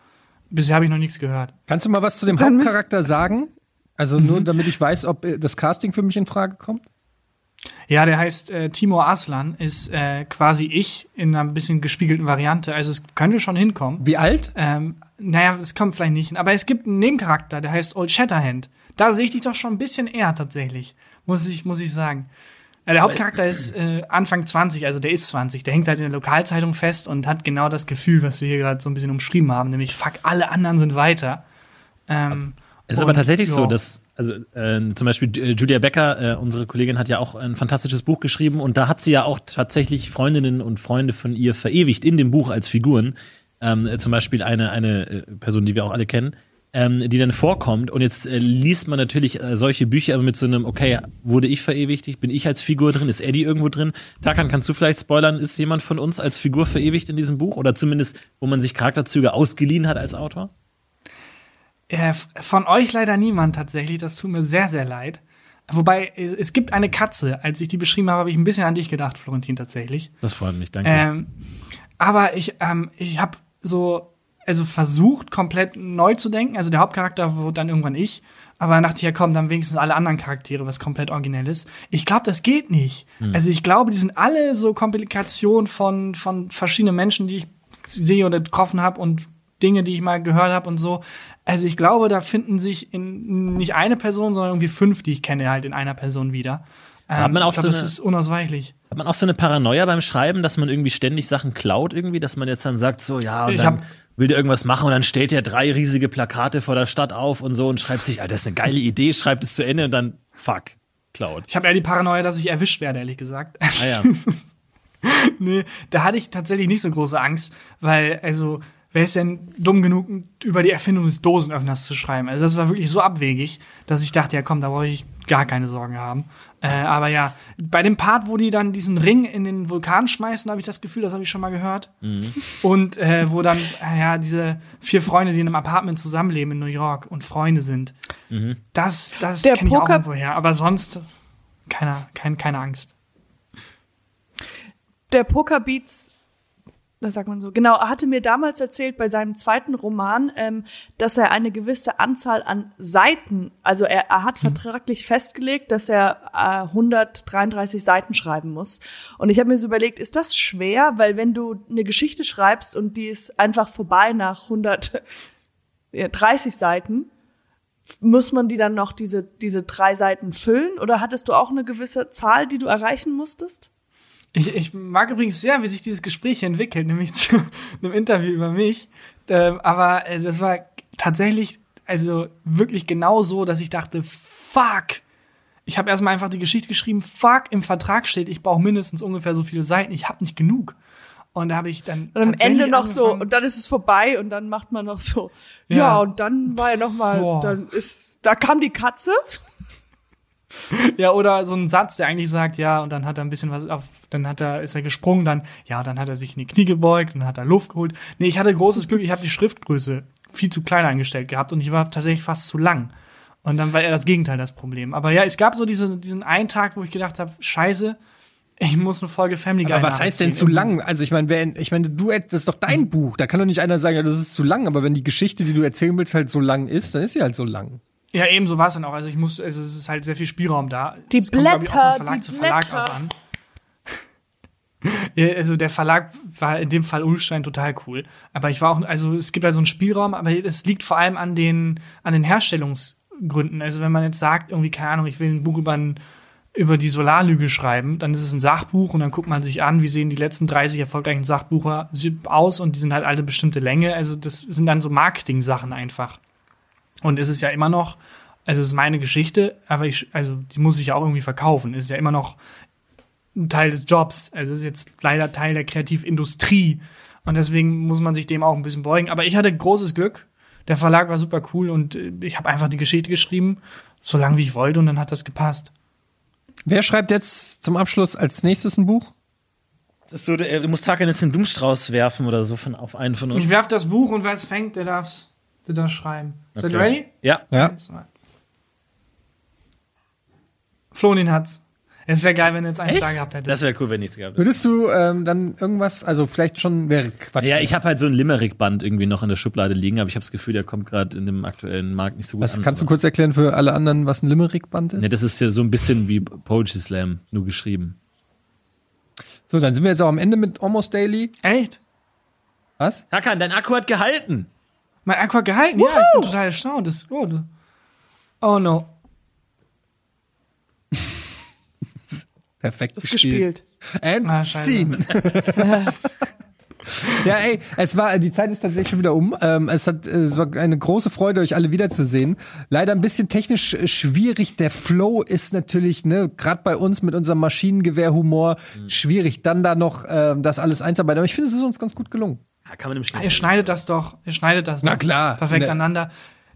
bisher habe ich noch nichts gehört. Kannst du mal was zu dem Hauptcharakter sagen? Also nur, damit ich weiß, ob äh, das Casting für mich in Frage kommt? Ja, der heißt äh, Timur Aslan, ist äh, quasi ich in einer bisschen gespiegelten Variante. Also es könnte schon hinkommen. Wie alt? Ähm, naja, es kommt vielleicht nicht hin. Aber es gibt einen Nebencharakter, der heißt Old Shatterhand. Da sehe ich dich doch schon ein bisschen eher tatsächlich. Muss ich, muss ich sagen. Äh, der Hauptcharakter ist äh, Anfang 20, also der ist 20. Der hängt halt in der Lokalzeitung fest und hat genau das Gefühl, was wir hier gerade so ein bisschen umschrieben haben, nämlich fuck, alle anderen sind weiter. Ähm, Es ist aber und, tatsächlich so, ja. dass, also äh, zum Beispiel äh, Julia Becker, äh, unsere Kollegin, hat ja auch ein fantastisches Buch geschrieben und da hat sie ja auch tatsächlich Freundinnen und Freunde von ihr verewigt in dem Buch als Figuren. Ähm, äh, zum Beispiel eine, eine äh, Person, die wir auch alle kennen, ähm, die dann vorkommt und jetzt äh, liest man natürlich äh, solche Bücher aber mit so einem, okay, wurde ich verewigt, bin ich als Figur drin, ist Eddie irgendwo drin? Tarkan, kannst du vielleicht spoilern, ist jemand von uns als Figur verewigt in diesem Buch oder zumindest, wo man sich Charakterzüge ausgeliehen hat als Autor? Äh, von euch leider niemand tatsächlich. Das tut mir sehr, sehr leid. Wobei, äh, es gibt eine Katze. Als ich die beschrieben habe, habe ich ein bisschen an dich gedacht, Florentin, tatsächlich. Das freut mich, danke. Ähm, aber ich, ähm, ich habe so, also versucht, komplett neu zu denken. Also der Hauptcharakter wurde dann irgendwann ich. Aber dann dachte ich, ja komm, dann wenigstens alle anderen Charaktere, was komplett originell ist. Ich glaube, das geht nicht. Also ich glaube, die sind alle so Komplikationen von, von verschiedenen Menschen, die ich sehe oder getroffen habe und Dinge, die ich mal gehört habe und so. Also ich glaube, da finden sich in nicht eine Person, sondern irgendwie fünf, die ich kenne, halt in einer Person wieder. Ähm, Hat man auch ich glaube, so das ist unausweichlich. Hat man auch so eine Paranoia beim Schreiben, dass man irgendwie ständig Sachen klaut irgendwie, dass man jetzt dann sagt so, ja, und Ich dann will der irgendwas machen und dann stellt er drei riesige Plakate vor der Stadt auf und so und schreibt sich, ah, das ist eine geile Idee, schreibt es zu Ende und dann, fuck, klaut. Ich habe eher die Paranoia, dass ich erwischt werde, ehrlich gesagt. Ah ja. nee, da hatte ich tatsächlich nicht so große Angst, weil, also, wer ist denn dumm genug, über die Erfindung des Dosenöffners zu schreiben? Also, das war wirklich so abwegig, dass ich dachte, ja komm, da brauche ich gar keine Sorgen haben. Äh, aber ja, bei dem Part, wo die dann diesen Ring in den Vulkan schmeißen, habe ich das Gefühl, das habe ich schon mal gehört. Und äh, wo dann, äh, ja, diese vier Freunde, die in einem Apartment zusammenleben in New York und Freunde sind. Das, das Der kenne ich auch Poker- irgendwoher. Aber sonst, keine, keine, keine Angst. Der Pokerbeats, das sagt man so, genau, er hatte mir damals erzählt bei seinem zweiten Roman, ähm, dass er eine gewisse Anzahl an Seiten, also er, er hat vertraglich festgelegt, dass er äh, 133 Seiten schreiben muss. Und ich habe mir so überlegt, ist das schwer? Weil wenn du eine Geschichte schreibst und die ist einfach vorbei nach 130 Seiten, muss man die dann noch diese, diese drei Seiten füllen? Oder hattest du auch eine gewisse Zahl, die du erreichen musstest? Ich, ich mag übrigens sehr, wie sich dieses Gespräch entwickelt, nämlich zu einem Interview über mich. Ähm, aber äh, das war tatsächlich, also wirklich genau so, dass ich dachte, fuck. Ich habe erstmal einfach die Geschichte geschrieben, fuck, im Vertrag steht, ich brauche mindestens ungefähr so viele Seiten, ich habe nicht genug. Und da habe ich dann Und am Ende noch so, und dann ist es vorbei und dann macht man noch so, ja, Ja. und dann war ja noch mal, Boah. dann ist, da kam die Katze. Ja, oder so ein Satz, der eigentlich sagt, ja, und dann hat er ein bisschen was auf, dann hat er, ist er gesprungen, dann, ja, dann hat er sich in die Knie gebeugt und dann hat er Luft geholt. Nee, ich hatte großes Glück, ich habe die Schriftgröße viel zu klein eingestellt gehabt und ich war tatsächlich fast zu lang. Und dann war eher das Gegenteil das Problem. Aber ja, es gab so diese, diesen einen Tag, wo ich gedacht habe, scheiße, ich muss eine Folge Family Guy Aber was heißt denn zu lang? Also ich meine, ich meine, du das ist doch dein Buch. Da kann doch nicht einer sagen, ja, das ist zu lang. Aber wenn die Geschichte, die du erzählen willst, halt so lang ist, dann ist sie halt so lang. Ja, eben so war es dann auch. Also ich muss, also es ist halt sehr viel Spielraum da. Die kommt, ich, auch Blätter, von Verlag die zu Verlag Blätter. Ja, Also der Verlag war in dem Fall Ulstein total cool. Aber ich war auch, also es gibt halt so einen Spielraum, aber es liegt vor allem an den, an den Herstellungsgründen. Also wenn man jetzt sagt, irgendwie, keine Ahnung, ich will ein Buch über, ein, über die Solarlüge schreiben, dann ist es ein Sachbuch und dann guckt man sich an, wie sehen die letzten 30 erfolgreichen Sachbücher aus und die sind halt alle bestimmte Länge. Also das sind dann so Marketing-Sachen einfach. Und es ist ja immer noch, also es ist meine Geschichte, aber ich, also die muss ich ja auch irgendwie verkaufen. Es ist ja immer noch ein Teil des Jobs. Also es ist jetzt leider Teil der Kreativindustrie. Und deswegen muss man sich dem auch ein bisschen beugen. Aber ich hatte großes Glück. Der Verlag war super cool und äh, ich habe einfach die Geschichte geschrieben, so lange wie ich wollte, und dann hat das gepasst. Wer schreibt jetzt zum Abschluss als nächstes ein Buch? Das ist so, der- du musst Tarkan jetzt den Blumenstrauß werfen oder so von, auf einen von uns. Ich werf das Buch und wer es fängt, der darf's, der darf schreiben. Seid ihr Okay. ready? Ja. Ja. Zwei. Florin hat's. Es wäre geil, wenn du jetzt eins da gehabt hättest. Das wäre cool, wenn nichts gehabt hätte. Würdest du ähm, dann irgendwas, also vielleicht schon wäre Quatsch. Ja, ich habe halt so ein Limerick-Band irgendwie noch in der Schublade liegen, aber ich habe das Gefühl, der kommt gerade in dem aktuellen Markt nicht so gut was an. kannst du kurz erklären für alle anderen, was ein Limerick-Band ist? Ne, das ist ja so ein bisschen wie Poetry Slam, nur geschrieben. so, dann sind wir jetzt auch am Ende mit Almost Daily. Echt? Was? Hakan, dein Akku hat gehalten. Mein Aqua gehalten? Ja, ich bin total erstaunt. Das ist gut. Oh no. Perfekt ist gespielt. And Ah, scene. ja, ey, es war, die Zeit ist tatsächlich schon wieder um. Ähm, es, hat, es war eine große Freude, euch alle wiederzusehen. Leider ein bisschen technisch äh, schwierig. Der Flow ist natürlich, ne, gerade bei uns mit unserem Maschinengewehrhumor schwierig, dann da noch ähm, das alles einzuarbeiten. Aber ich finde, es ist uns ganz gut gelungen. Ja, kann man im Schnitt. Ihr schneidet das doch. Ihr schneidet das Na doch. klar. Perfekt Ne. aneinander.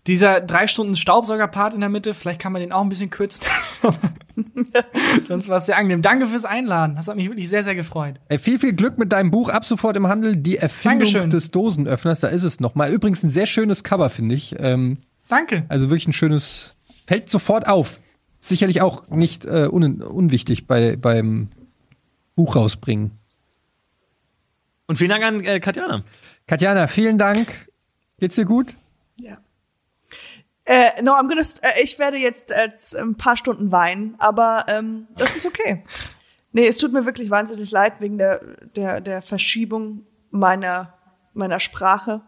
Dieser drei Stunden Staubsauger-Part in der Mitte, vielleicht kann man den auch ein bisschen kürzen. Sonst war es sehr angenehm. Danke fürs Einladen. Das hat mich wirklich sehr, sehr gefreut. Ey, viel, viel Glück mit deinem Buch. Ab sofort im Handel. Die Erfindung Dankeschön. des Dosenöffners. Da ist es nochmal. Übrigens ein sehr schönes Cover, finde ich. Ähm, Danke. Also wirklich ein schönes, fällt sofort auf. Sicherlich auch nicht äh, un unwichtig bei, beim Buch rausbringen. Und vielen Dank an äh, Katjana. Katjana, vielen Dank. Geht's dir gut? Ja. Äh, no, I'm gonna, st- äh, ich werde jetzt äh, ein paar Stunden weinen, aber ähm, das ist okay. Nee, es tut mir wirklich wahnsinnig leid wegen der, der, der Verschiebung meiner, meiner Sprache.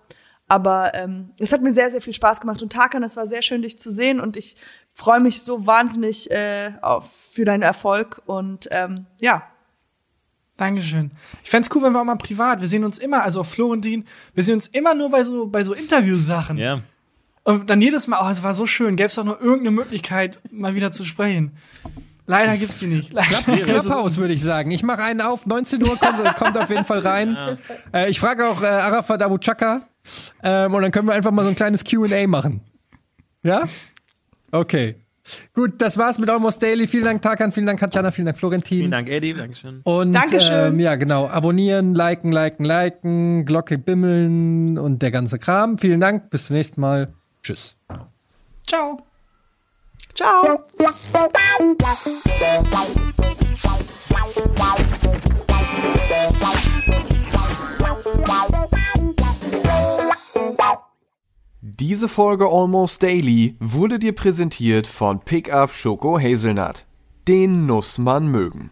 Aber ähm, es hat mir sehr, sehr viel Spaß gemacht. Und Tarkan, es war sehr schön, dich zu sehen. Und ich freue mich so wahnsinnig äh, auf, für deinen Erfolg. Und ähm, ja, Dankeschön. Ich fänd's cool, wenn wir auch mal privat, wir sehen uns immer, also auf Florentin, wir sehen uns immer nur bei so, bei so Interviewsachen. Ja. Und dann jedes Mal, oh, es war so schön, gäbe es doch noch irgendeine Möglichkeit, mal wieder zu sprechen. Leider gibt's die nicht. Clubhouse, würde ich sagen. Ich mache einen auf. 19 Uhr kommt, kommt auf jeden Fall rein. Äh, ich frage auch äh, Arafat Abu Chaka. Ähm, und dann können wir einfach mal so ein kleines Q&A machen. Ja? Okay. Gut, das war's mit Almost Daily. Vielen Dank, Tarkan. Vielen Dank, Katjana. Vielen Dank, Florentin. Vielen Dank, Eddie. Dankeschön. Und Dankeschön. Ähm, ja, genau. Abonnieren, liken, liken, liken, Glocke bimmeln und der ganze Kram. Vielen Dank. Bis zum nächsten Mal. Tschüss. Ciao. ciao. Diese Folge Almost Daily wurde dir präsentiert von Pickup Schoko Hazelnut. Den muss man mögen.